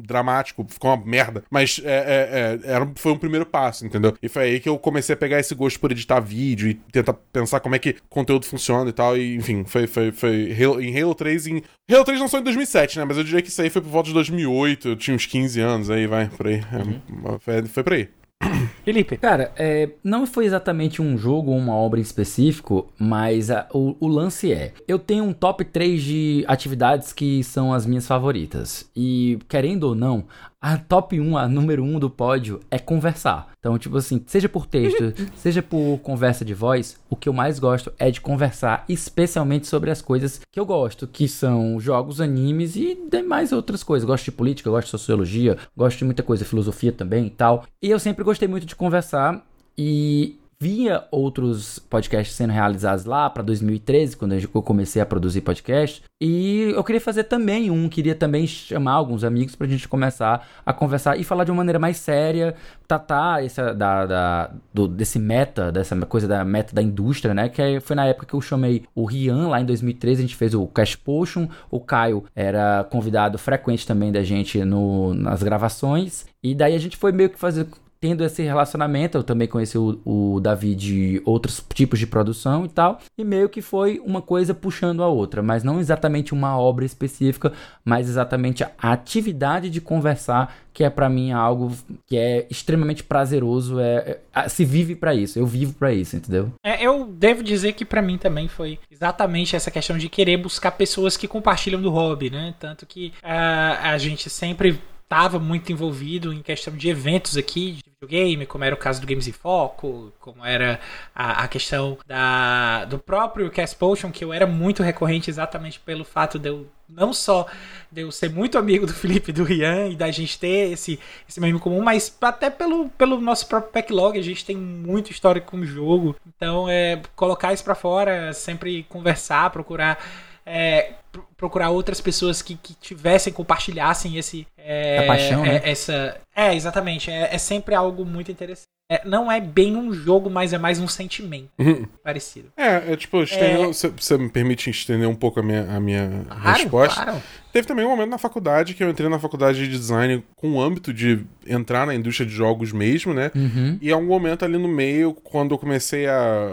dramático, ficou uma merda, mas é, é, é, era, foi um primeiro passo, entendeu? E foi aí que eu comecei a pegar esse gosto por editar vídeo e tentar pensar como é que conteúdo funciona e tal, e enfim, foi, foi, foi em Halo Halo 3 em. Halo 3 lançou em 2007, né? Mas eu diria que isso aí foi por volta de 2008. Eu tinha uns 15 anos aí, vai, por aí. Uhum. foi, foi por aí. Felipe. Cara, é, não foi exatamente um jogo ou uma obra em específico, mas a, o, o, lance é: eu tenho um top 3 de atividades que são as minhas favoritas. E, querendo ou não, a top 1, a número 1 do pódio é conversar. Então, tipo assim, seja por texto, seja por conversa de voz, o que eu mais gosto é de conversar, especialmente sobre as coisas que eu gosto, que são jogos, animes e demais outras coisas. Gosto de política, gosto de sociologia, gosto de muita coisa, filosofia também e tal. E eu sempre gostei muito de conversar e via outros podcasts sendo realizados lá para 2013, quando eu comecei a produzir podcast. E eu queria fazer também um, queria também chamar alguns amigos para a gente começar a conversar e falar de uma maneira mais séria, tratar essa, da, da do, desse meta, dessa coisa da meta da indústria, né? Que foi na época que eu chamei o Rian, lá em 2013, a gente fez o Cash Potion, o Caio era convidado frequente também da gente no, nas gravações. E daí a gente foi meio que fazer tendo esse relacionamento. Eu também conheci o, o Davi de outros tipos de produção e tal. E meio que foi uma coisa puxando a outra, mas não exatamente uma obra específica, mas exatamente a atividade de conversar, que é para mim algo que é extremamente prazeroso. É, é se vive para isso, eu vivo para isso, entendeu? É, eu devo dizer que para mim também foi exatamente essa questão de querer buscar pessoas que compartilham do hobby, né? Tanto que uh, a gente sempre estava muito envolvido em questão de eventos aqui de videogame, como era o caso do Games em Foco, como era a, a questão da, do próprio Cast Potion, que eu era muito recorrente exatamente pelo fato de eu não só de eu ser muito amigo do Felipe e do Rian e da gente ter esse, esse mesmo comum, mas até pelo, pelo nosso próprio backlog, a gente tem muito histórico com o jogo. Então, é, colocar isso para fora, sempre conversar, procurar é, procurar outras pessoas que, que tivessem, compartilhassem esse. É, a paixão, é, né? Essa, é, exatamente. É, é sempre algo muito interessante. É, não é bem um jogo, mas é mais um sentimento uhum. parecido. É, é tipo, você é... me permite estender um pouco a minha, a minha claro, resposta. Claro. Teve também um momento na faculdade que eu entrei na faculdade de design com o âmbito de entrar na indústria de jogos mesmo, né? Uhum. E há um momento ali no meio, quando eu comecei a,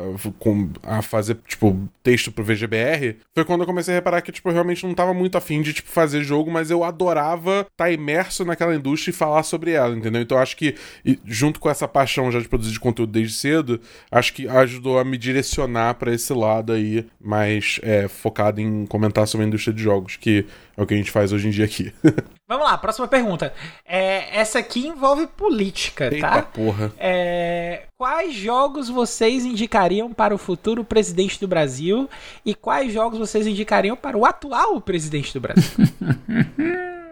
a fazer, tipo, texto pro VGBR, foi quando eu comecei a reparar que, tipo, eu realmente não tava muito afim de, tipo, fazer jogo, mas eu adorava estar tá imerso naquela indústria e falar sobre ela, entendeu? Então acho que, junto com essa paixão já de produzir conteúdo desde cedo, acho que ajudou a me direcionar para esse lado aí, mais é, focado em comentar sobre a indústria de jogos, que é o que a gente faz hoje em dia aqui. Vamos lá, próxima pergunta. É, essa aqui envolve política, Eita tá? porra. É, quais jogos vocês indicariam para o futuro presidente do Brasil e quais jogos vocês indicariam para o atual presidente do Brasil?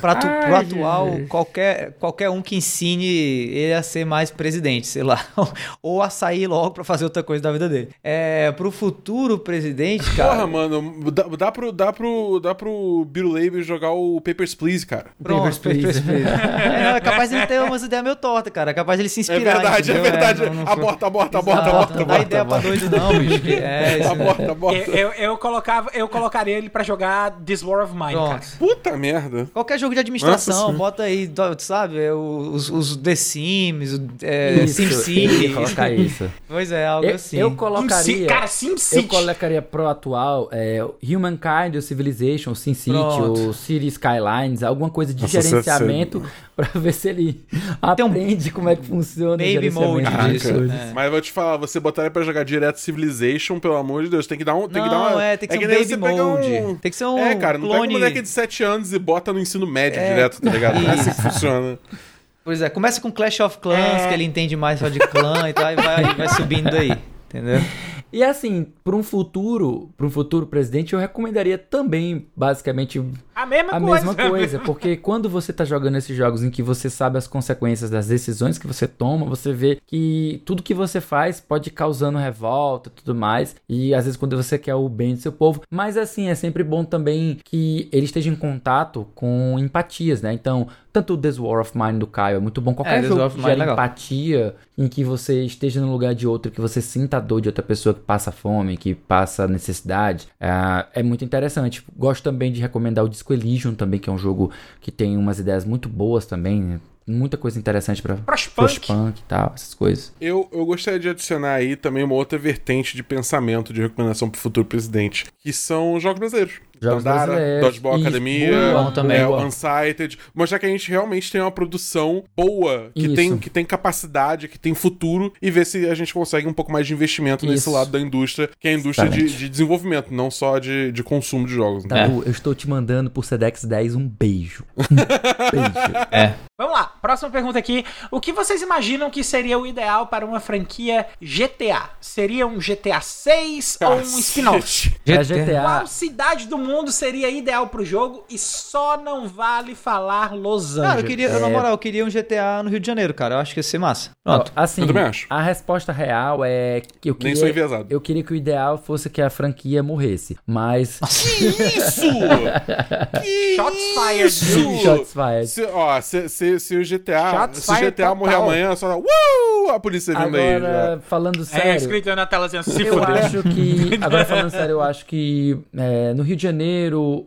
Para tu, pro atual, qualquer, qualquer um que ensine ele a ser mais presidente, sei lá. Ou a sair logo para fazer outra coisa da vida dele. É, pro futuro presidente, cara. Porra, mano, dá, dá, pro, dá, pro, dá pro Bill Label jogar o Papers, Please, cara. Pronto, Papers, Please. Please. é, é capaz de ele ter umas ideias meio tortas, cara. É capaz de ele se inspirar. É verdade, é entendeu? é verdade. É, não, não aborta, aborta, aborta, aborta. Não dá ideia pra doido, não, bicho. É, isso, aborta, aborta. Eu, eu, eu, colocava, eu colocaria ele pra jogar This War of Mine, Pronto. cara. Puta merda. Qualquer jogo de administração, Nossa, bota aí, sabe, é, os, os The Sims, é, SimCity. colocar isso. Pois é, algo eu, assim. Eu colocaria. Cara, SimCity. Eu colocaria pro atual é, Humankind, o Civilization, o SimCity, o City Skylines, alguma coisa de Nossa, gerenciamento pra ver se ele aprende um como é que funciona Baby mode disso. É. Mas vou te falar, você botar ele pra jogar direto Civilization, pelo amor de Deus, tem que dar um. Tem não, que dar uma, é, tem que é ser um baby mode. Um... Tem que ser um. É, cara, não clone... pega um moleque de 7 anos e bota no ensino médio é, direto, tá ligado? Não é assim que funciona. Pois é, começa com Clash of Clans, é... que ele entende mais só de clã e tal, e vai, vai subindo aí, entendeu? E assim, para um futuro, para um futuro presidente, eu recomendaria também, basicamente, A mesma a coisa. mesma coisa, porque quando você tá jogando esses jogos em que você sabe as consequências das decisões que você toma, você vê que tudo que você faz pode ir causando revolta e tudo mais, e às vezes quando você quer o bem do seu povo, mas assim, é sempre bom também que ele esteja em contato com empatias, né? Então, tanto o This War of Mine do Caio é muito bom, qualquer This jogo War of que é gera legal. empatia, em que você esteja no lugar de outro, que você sinta a dor de outra pessoa passa fome, que passa necessidade, é, é muito interessante. Gosto também de recomendar o Disco Elysium também, que é um jogo que tem umas ideias muito boas também, né? muita coisa interessante Frostpunk. Frostpunk e tal, essas coisas. Eu, eu gostaria de adicionar aí também uma outra vertente de pensamento, de recomendação pro futuro presidente, que são os jogos brasileiros. Jogos Dandara. Dodgeball Isso, Academia, também. é, boa. Unsighted. Mostrar que a gente realmente tem uma produção boa, que Isso. tem, que tem capacidade, que tem futuro, e ver se a gente consegue um pouco mais de investimento nesse Isso. lado da indústria, que é a indústria de, de desenvolvimento, não só de, de consumo de jogos. né? Tabu, eu estou te mandando por Sedex 10 um beijo. Um beijo. É. Vamos lá, próxima pergunta aqui. O que vocês imaginam que seria o ideal para uma franquia GTA? Seria um GTA 6 ou um spin-off? É GTA. Qual cidade do mundo seria ideal pro jogo e só não vale falar Los Angeles? Cara, eu queria, na moral, eu queria um GTA no Rio de Janeiro, cara. Eu acho que ia ser massa. Pronto. Assim, Eu também acho. a resposta real é que eu Nem queria, sou enviesado. eu queria que o ideal fosse que a franquia morresse, mas Que isso! Que Shots fired. isso! Shots fired. Se, ó, se, se, se o GTA, Shots se o GTA morrer total. amanhã, só uh, a polícia vindo aí. agora falando É, sério, escrito na tela assim, se Eu fuder. acho que. Agora falando sério, eu acho que é, no Rio de Janeiro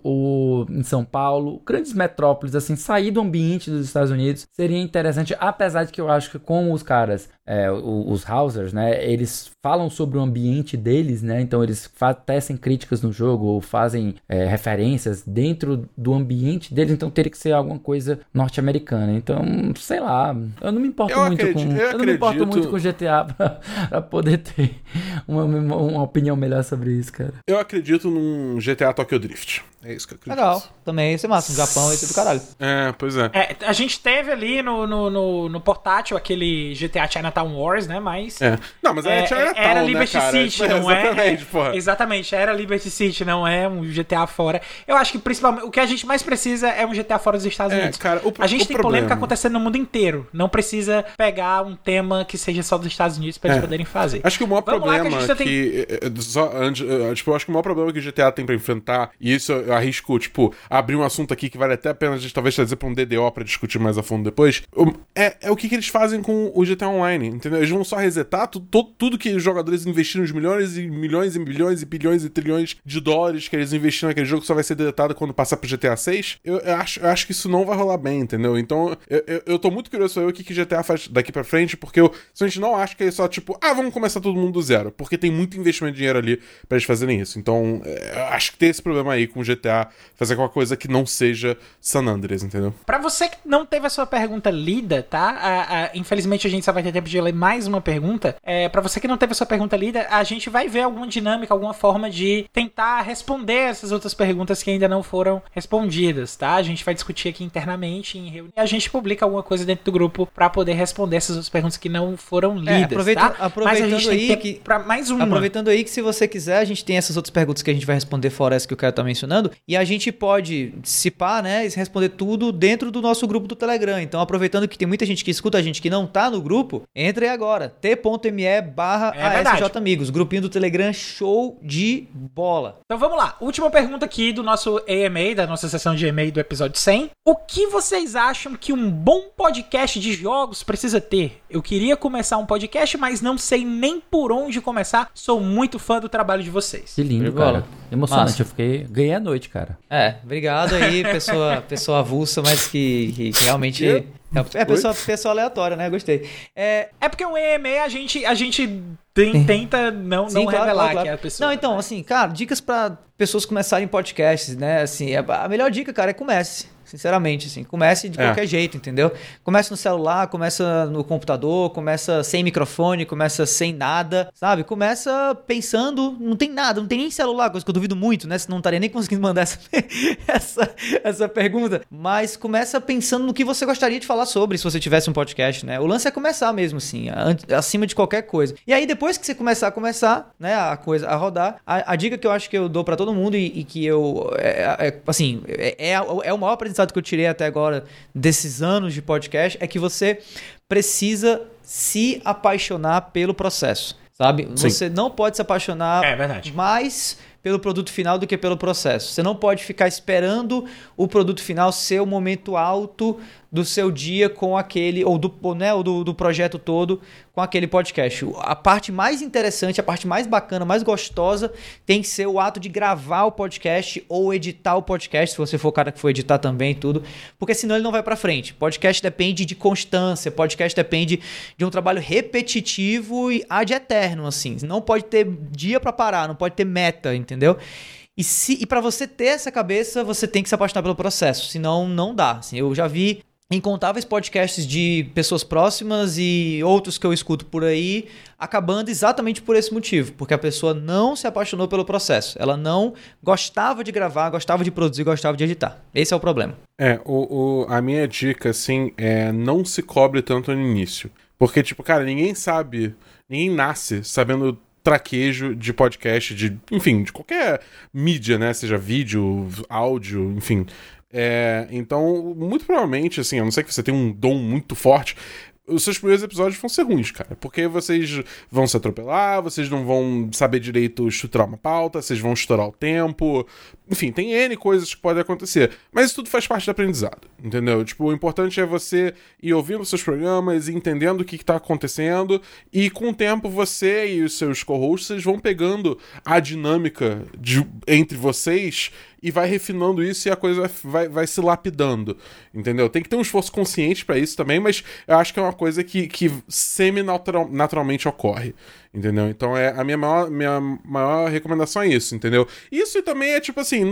ou em São Paulo, grandes metrópoles, assim, sair do ambiente dos Estados Unidos seria interessante, apesar de que eu acho que como os caras, é, os Housers, né, eles falam sobre o ambiente deles, né, então eles tecem críticas no jogo ou fazem é, referências dentro do ambiente deles, então teria que ser alguma coisa norte-americana. Então, sei lá, eu não me importo Eu muito acredito- com. eu Eu, não me importo muito com GTA pra, pra poder ter uma, uma, opinião melhor sobre isso, cara. Eu acredito num GTA Tokyo Drift. É isso que eu acredito. Legal. Também ia ser massa. No Japão ia ser do caralho. É, pois é. É, a gente teve ali no, no, no, no portátil aquele GTA Chinatown Wars, né? Mas. É. Não, mas é, É, Chinatown, era né, Liberty cara? City, não é? Exatamente, porra. Exatamente, era Liberty City, não é um GTA fora. Eu acho que principalmente o que a gente mais precisa é um GTA fora dos Estados É, Unidos. cara, o a gente o tem problema- polêmica acontecendo no mundo inteiro. Não precisa pegar um tema que seja só dos Estados Unidos pra eles É. poderem fazer. Acho que o maior Vamos lá, que a problema gente que. já é, é, só antes, é, tipo, eu acho que o maior problema que o GTA tem pra enfrentar, e isso eu arrisco, tipo, abrir um assunto aqui que vale até a pena a gente talvez trazer pra um DDO pra discutir mais a fundo depois, é, é o que, que eles fazem com o GTA Online, entendeu? Eles vão só resetar tu- to- tudo que os jogadores investiram, os milhões e milhões e bilhões e bilhões e trilhões de dólares que eles investiram naquele jogo só vai ser deletado quando passar pro GTA 6. Eu, eu acho, eu acho que isso não vai rolar bem, entendeu? Então, eu, eu, eu tô muito curioso pra ver o que, que GTA faz daqui pra frente, porque eu simplesmente não acho que é só tipo, ah, vamos começar todo mundo do zero, porque tem muito investimento de dinheiro ali pra eles fazerem isso. Então, é, eu acho que tem esse problema aí com o GTA fazer alguma coisa que não seja San Andreas, entendeu? Pra você que não teve a sua pergunta lida, tá? A- a- infelizmente a gente só vai ter tempo de ler mais uma pergunta. É, para você que não teve a sua pergunta lida, a gente vai ver alguma dinâmica, alguma forma de tentar responder essas outras perguntas que ainda não foram respondidas, tá? A gente vai discutir aqui internamente em reunião. E a gente publica alguma coisa dentro do grupo pra poder responder essas outras perguntas que não foram lidas, aproveita- tá? aproveitando Mas a gente tem aí tempo que- pra mais uma. Aproveitando aí que se você quiser, a gente tem essas outras perguntas que a gente vai responder fora essa que o cara tá mencionando. E a gente pode dissipar, né? E responder tudo dentro do nosso grupo do Telegram. Então, aproveitando que tem muita gente que escuta a gente que não tá no grupo, entre aí agora. t.me barra É Amigos. Grupinho do Telegram, show de bola. Então vamos lá. Última pergunta aqui do nosso AMA, da nossa sessão de AMA do episódio 100. O que vocês acham que um bom podcast de jogos precisa ter? Eu queria começar um podcast, mas não sei nem por onde começar. Sou muito fã do trabalho de vocês. Que lindo, cara. Emocionante. Massa. Eu fiquei. Ganhei a noite, cara. É, obrigado aí, pessoa, pessoa avulsa, mas que, que- que realmente. É, pessoa, pessoa aleatória, né? Gostei. É, É porque o AMA a gente, a gente tem- tenta não, Sim, não claro, revelar claro, claro. que é a pessoa. Não, então, assim, cara, dicas pra pessoas começarem podcasts, né? Assim, a a melhor dica, cara, é comece. Sinceramente, assim. Comece de É. qualquer jeito, entendeu? Começa no celular, começa no computador, começa sem microfone, começa sem nada, sabe? Começa pensando, não tem nada, não tem nem celular, coisa que eu duvido muito, né? Senão não estaria nem conseguindo mandar essa, essa, essa pergunta. Mas começa pensando no que você gostaria de falar sobre se você tivesse um podcast, né? O lance é começar mesmo, assim, acima de qualquer coisa. E aí, depois que você começar a começar, né, a coisa a rodar, a, a dica que eu acho que eu dou pra todo mundo e, e que eu, é, é, assim, é, é, é o maior aprendizado que eu tirei até agora desses anos de podcast, é que você precisa se apaixonar pelo processo, sabe? Sim. Você não pode se apaixonar É verdade. mais pelo produto final do que pelo processo. Você não pode ficar esperando o produto final ser o momento alto do seu dia com aquele, ou do, né, ou do, do projeto todo com aquele podcast. A parte mais interessante, a parte mais bacana, mais gostosa tem que ser o ato de gravar o podcast ou editar o podcast, se você for o cara que for editar também e tudo, porque senão ele não vai pra frente. Podcast depende de constância, podcast depende de um trabalho repetitivo e ad eterno, assim. Não pode ter dia pra parar, não pode ter meta, entendeu? E, se, e para você ter essa cabeça, você tem que se apaixonar pelo processo, senão não dá. Assim, eu já vi incontáveis podcasts de pessoas próximas e outros que eu escuto por aí acabando exatamente por esse motivo, porque a pessoa não se apaixonou pelo processo. Ela não gostava de gravar, gostava de produzir, gostava de editar. Esse é o problema. É, o, o- a minha dica, assim, é não se cobre tanto no início. Porque, tipo, cara, ninguém sabe, ninguém nasce sabendo traquejo de podcast, de, enfim, de qualquer mídia, né? Seja vídeo, áudio, enfim. É, então, muito provavelmente, assim, a não ser que você tenha um dom muito forte, os seus primeiros episódios vão ser ruins, cara. Porque vocês vão se atropelar, vocês não vão saber direito estruturar uma pauta, vocês vão estourar o tempo. Enfim, tem N coisas que podem acontecer. Mas isso tudo faz parte do aprendizado, entendeu? Tipo, o importante é você ir ouvindo os seus programas, entendendo o que, que tá acontecendo, e com o tempo você e os seus co-hosts vão pegando a dinâmica de- entre vocês e vai refinando isso e a coisa vai, vai, se lapidando, entendeu? Tem que ter um esforço consciente pra isso também, mas eu acho que é uma coisa que, que semi-naturalmente ocorre, entendeu? Então é a minha maior, minha maior recomendação é isso, entendeu? Isso também é tipo assim,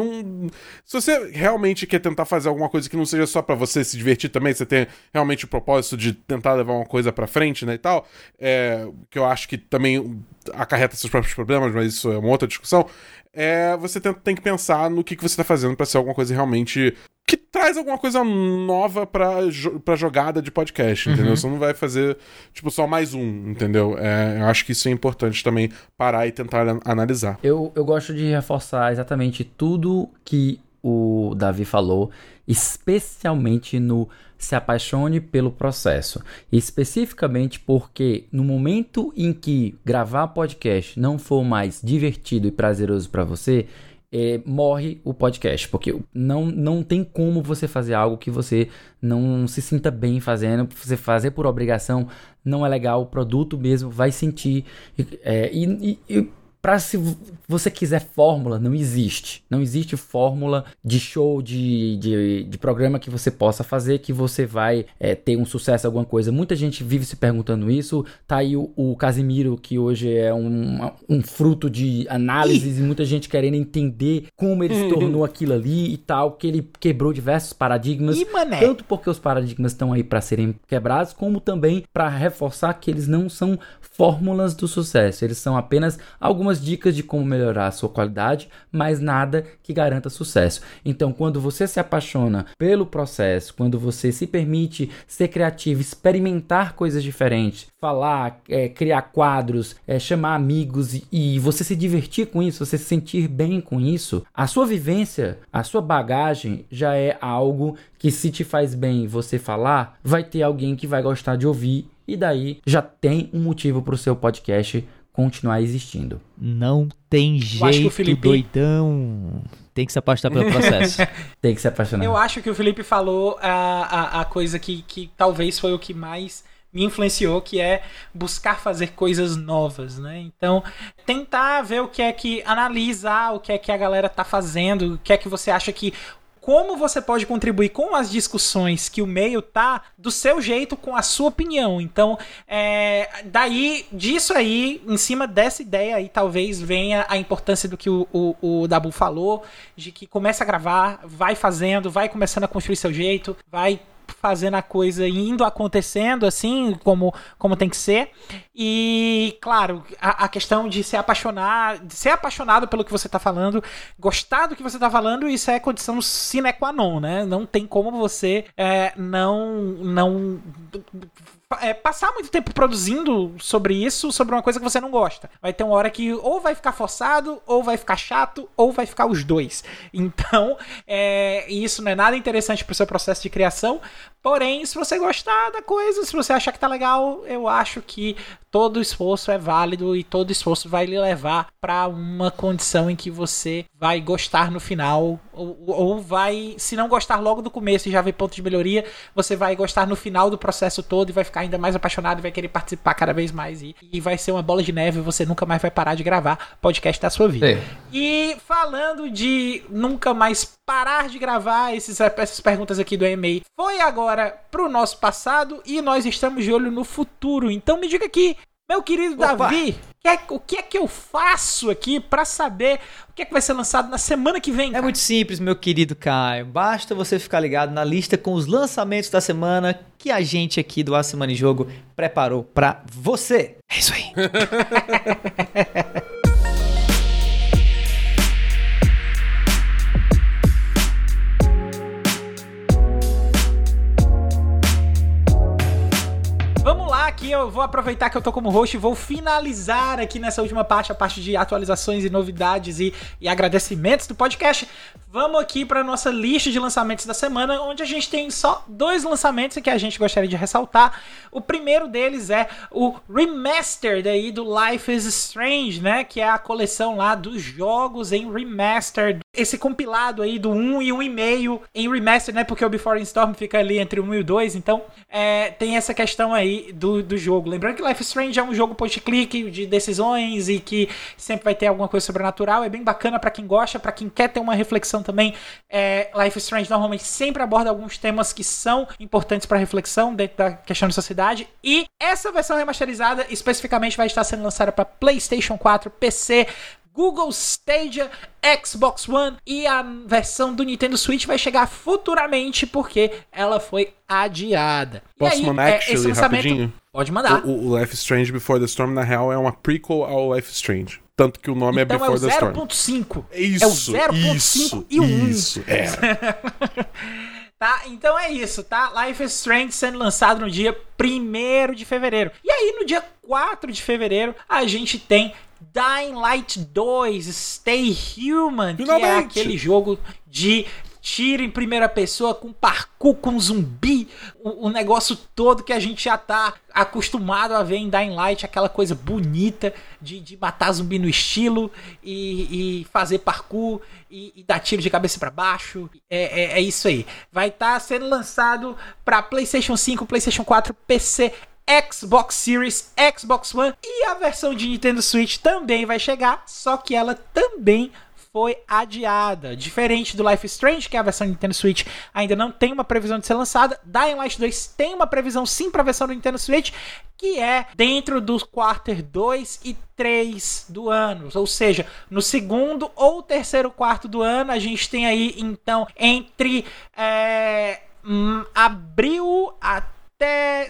se você realmente quer tentar fazer alguma coisa que não seja só pra você se divertir também, você tem realmente o propósito de tentar levar uma coisa pra frente, né, e tal, é, que eu acho que também acarreta seus próprios problemas, mas isso é uma outra discussão, é, você tem, tem que pensar no que, que você tá fazendo pra ser alguma coisa realmente que traz alguma coisa nova pra, jo pra jogada de podcast, entendeu? Você não vai fazer, tipo, só mais um, entendeu? É, eu acho que isso é importante também parar e tentar an- analisar. Eu, eu gosto de reforçar exatamente tudo que o Davi falou, especialmente no se apaixone pelo processo. Especificamente porque no momento em que gravar podcast não for mais divertido e prazeroso para você, é, morre o podcast, porque não, não tem como você fazer algo que você não se sinta bem fazendo, você fazer por obrigação não é legal, o produto mesmo vai sentir. É, e, e, e para se você quiser fórmula, não existe. Não existe fórmula de show, de, de, de programa que você possa fazer que você vai é, ter um sucesso, alguma coisa. Muita gente vive se perguntando isso. Tá aí o, o Casimiro, que hoje é um, um fruto de análises e muita gente querendo entender como ele se tornou aquilo ali e tal, que ele quebrou diversos paradigmas. Ih, mané. Tanto porque os paradigmas estão aí para serem quebrados, como também para reforçar que eles não são fórmulas do sucesso. Eles são apenas algumas dicas de como melhorar a sua qualidade, mas nada que garanta sucesso. Então, quando você se apaixona pelo processo, quando você se permite ser criativo, experimentar coisas diferentes, falar, é, criar quadros, é, chamar amigos e, e você se divertir com isso, você se sentir bem com isso, a sua vivência, a sua bagagem já é algo que se te faz bem você falar, vai ter alguém que vai gostar de ouvir e daí já tem um motivo para o seu podcast continuar existindo. Não tem acho que o jeito, Felipe- doidão. Tem que se apaixonar pelo processo. Tem que se apaixonar. Eu acho que o Felipe falou a, a, a coisa que, que talvez foi o que mais me influenciou, que é buscar fazer coisas novas, né? Então, tentar ver o que é que analisar o que é que a galera tá fazendo, o que é que você acha que como você pode contribuir com as discussões que o meio tá do seu jeito, com a sua opinião. Então, é, daí, disso aí, em cima dessa ideia aí, talvez venha a importância do que o, o, o Dabu falou, de que começa a gravar, vai fazendo, vai começando a construir seu jeito, vai fazendo a coisa indo acontecendo assim como, como tem que ser. E claro a, a questão de se apaixonar de ser apaixonado pelo que você está falando gostar do que você está falando isso é condição sine qua non né? Não tem como você é, não não é, passar muito tempo produzindo sobre isso, sobre uma coisa que você não gosta. Vai ter uma hora que ou vai ficar forçado, ou vai ficar chato, ou vai ficar os dois. Então, é, isso não é nada interessante pro seu processo de criação. Porém, se você gostar da coisa, se você achar que tá legal, eu acho que todo esforço é válido e todo esforço vai lhe levar para uma condição em que você vai gostar no final, ou, ou vai, se não gostar logo do começo e já ver ponto de melhoria, você vai gostar no final do processo todo e vai ficar ainda mais apaixonado e vai querer participar cada vez mais. E, e vai ser uma bola de neve e você nunca mais vai parar de gravar podcast da sua vida. É. E falando de nunca mais parar de gravar esses, essas perguntas aqui do e-mail, foi agora pro nosso passado e nós estamos de olho no futuro. Então me diga aqui, meu querido Opa. Davi, é- o que é que eu faço aqui pra saber o que é que vai ser lançado na semana que vem? É cara? muito simples, meu querido Caio. Basta você ficar ligado na lista com os lançamentos da semana que a gente aqui do A Semana em Jogo preparou pra você. É isso aí. aqui eu vou aproveitar que eu tô como host e vou finalizar aqui nessa última parte, a parte de atualizações e novidades e, e agradecimentos do podcast. Vamos aqui para nossa lista de lançamentos da semana, onde a gente tem só dois lançamentos que a gente gostaria de ressaltar. O primeiro deles é o Remastered aí do Life is Strange, né? Que é a coleção lá dos jogos em Remastered. Esse compilado aí do 1 e 1,5 em Remastered, né? Porque o Before Storm fica ali entre o 1 e o 2, então é, tem essa questão aí do, do jogo. Lembrando que Life is Strange é um jogo point-click de decisões e que sempre vai ter alguma coisa sobrenatural. É bem bacana pra quem gosta, pra quem quer ter uma reflexão também. É, Life is Strange normalmente sempre aborda alguns temas que são importantes pra reflexão dentro da questão de sociedade. E essa versão remasterizada especificamente vai estar sendo lançada pra PlayStation 4, PC, Google Stadia, Xbox One e a versão do Nintendo Switch vai chegar futuramente porque ela foi adiada. Posso e aí, mandar é, esse lançamento rapidinho? Pode mandar. O, o Life Strange Before the Storm, na real, é uma prequel ao Life Strange. Tanto que o nome então é Before the é Storm. o 0.5. Isso, é o 0.5 isso, e o 1. Isso, é. Tá? Então é isso, tá? Life is Strange sendo lançado no dia 1 de fevereiro. E aí, no dia 4 de fevereiro, a gente tem Dying Light 2 Stay Human, que é Finalmente! aquele jogo de tiro em primeira pessoa com parkour, com zumbi, o, o negócio todo que a gente já tá acostumado a ver em Dying Light, aquela coisa bonita de, de matar zumbi no estilo e, e fazer parkour e, e dar tiro de cabeça para baixo. É, é, é isso aí. Vai estar sendo lançado para PlayStation 5, PlayStation 4, PC. Xbox Series, Xbox One e a versão de Nintendo Switch também vai chegar, só que ela também foi adiada. Diferente do Life is Strange, que é a versão do Nintendo Switch ainda não tem uma previsão de ser lançada, Dying Light 2 tem uma previsão sim para a versão do Nintendo Switch, que é dentro dos quarter 2 e 3 do ano. Ou seja, no segundo ou terceiro quarto do ano, a gente tem aí, então, entre é, hum, abril até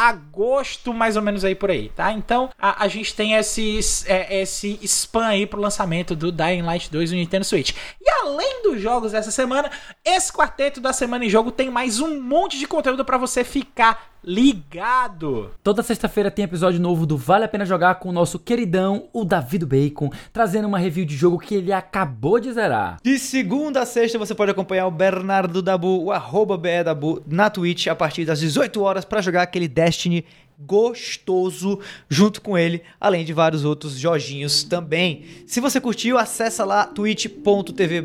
agosto, mais ou menos aí por aí, tá? Então a, a gente tem esses, é, esse spam aí pro lançamento do Dying Light 2 no Nintendo Switch. E além dos jogos dessa semana, esse quarteto da semana em jogo tem mais um monte de conteúdo para você ficar ligado. Toda sexta-feira tem episódio novo do Vale a Pena Jogar com o nosso queridão, o Davi do Bacon, trazendo uma review de jogo que ele acabou de zerar. De segunda a sexta você pode acompanhar o Bernardo Dabu, o arroba BE Dabu, na Twitch a partir das 18 horas pra jogar aquele Destiny gostoso junto com ele, além de vários outros joginhos também. Se você curtiu, acessa lá twitch.tv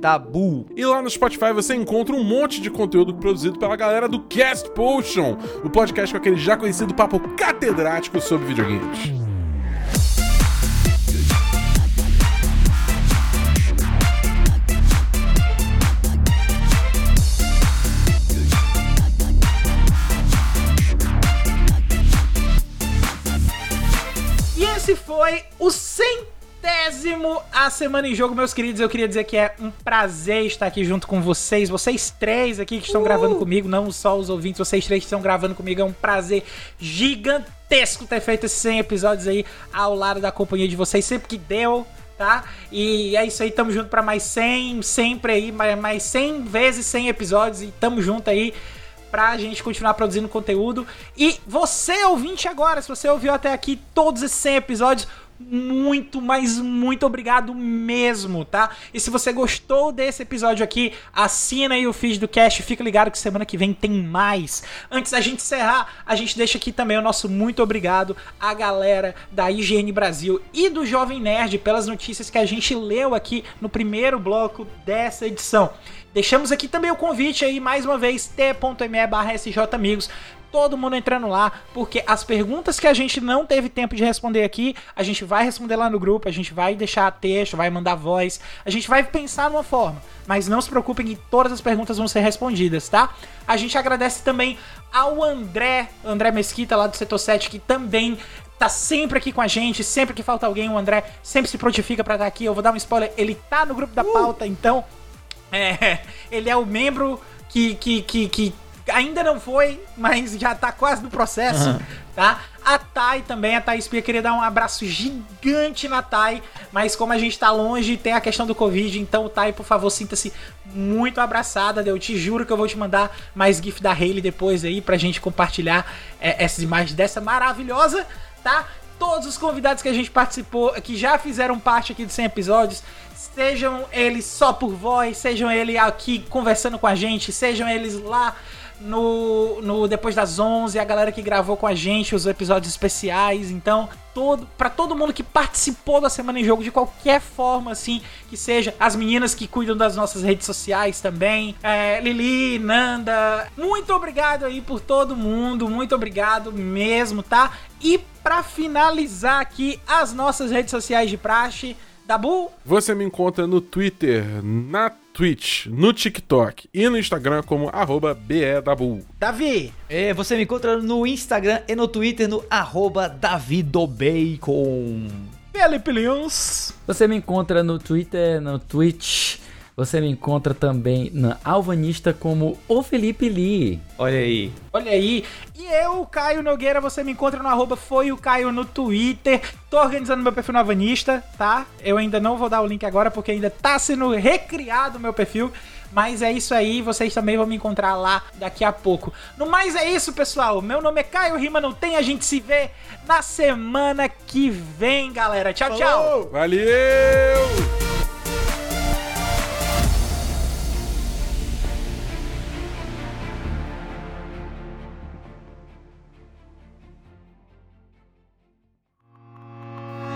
Dabu. E lá no Spotify você encontra um monte de conteúdo produzido pela galera do Cast Potion, o podcast com aquele já conhecido papo catedrático sobre videogames. Foi o centésimo A Semana em Jogo, meus queridos. Eu queria dizer que é um prazer estar aqui junto com vocês. Vocês três aqui que estão gravando comigo, não só os ouvintes, vocês três que estão gravando comigo. É um prazer gigantesco ter feito esses 100 episódios aí ao lado da companhia de vocês. Sempre que deu, tá? E é isso aí, tamo junto pra mais 100, sempre aí, mais, mais 100 vezes 100 episódios e tamo junto aí pra gente continuar produzindo conteúdo. E você, ouvinte agora, se você ouviu até aqui todos esses 100 episódios, muito, mas muito obrigado mesmo, tá? E se você gostou desse episódio aqui, assina aí o feed do cast, fica ligado que semana que vem tem mais. Antes da gente encerrar, a gente deixa aqui também o nosso muito obrigado à galera da IGN Brasil e do Jovem Nerd pelas notícias que a gente leu aqui no primeiro bloco dessa edição. Deixamos aqui também o convite aí, mais uma vez, t.me barra Amigos todo mundo entrando lá, porque as perguntas que a gente não teve tempo de responder aqui, a gente vai responder lá no grupo, a gente vai deixar texto, vai mandar voz, a gente vai pensar numa forma. Mas não se preocupem que todas as perguntas vão ser respondidas, tá? A gente agradece também ao André, André Mesquita lá do Setor 7, que também tá sempre aqui com a gente, sempre que falta alguém, o André sempre se prontifica para estar aqui. Eu vou dar um spoiler, ele tá no grupo da pauta, então é, ele é o membro que, que, que, que ainda não foi, mas já tá quase no processo, uhum. tá? A Thay também, a Thay Spia, queria dar um abraço gigante na Thay, mas como a gente tá longe, tem a questão do Covid, então Thay, por favor, sinta-se muito abraçada, eu te juro que eu vou te mandar mais GIF da Hayley depois aí pra gente compartilhar é, essas imagens dessa maravilhosa, tá? Todos os convidados que a gente participou, que já fizeram parte aqui dos 100 episódios, sejam eles só por voz, sejam eles aqui conversando com a gente, sejam eles lá no, no depois das 11, a galera que gravou com a gente os episódios especiais. Então, todo para todo mundo que participou da semana em jogo de qualquer forma assim, que seja as meninas que cuidam das nossas redes sociais também, é, Lili, Nanda, muito obrigado aí por todo mundo, muito obrigado mesmo, tá? E para finalizar aqui as nossas redes sociais de praxe, Dabu? Você me encontra no Twitter, na Twitch, no TikTok e no Instagram como arroba BEDabu. Davi! É, você me encontra no Instagram e no Twitter no arroba Davidobacon. Felipe Lins. Você me encontra no Twitter, no Twitch você me encontra também na Alvanista como o Felipe Lee. Olha aí. Olha aí. E eu, Caio Nogueira, você me encontra no arroba foi o Caio no Twitter. Tô organizando meu perfil no Alvanista, tá? Eu ainda não vou dar o link agora porque ainda tá sendo recriado o meu perfil. Mas é isso aí, vocês também vão me encontrar lá daqui a pouco. No mais é isso, pessoal. Meu nome é Caio Rima, não tem, a gente se vê na semana que vem, galera. Tchau, tchau. Valeu!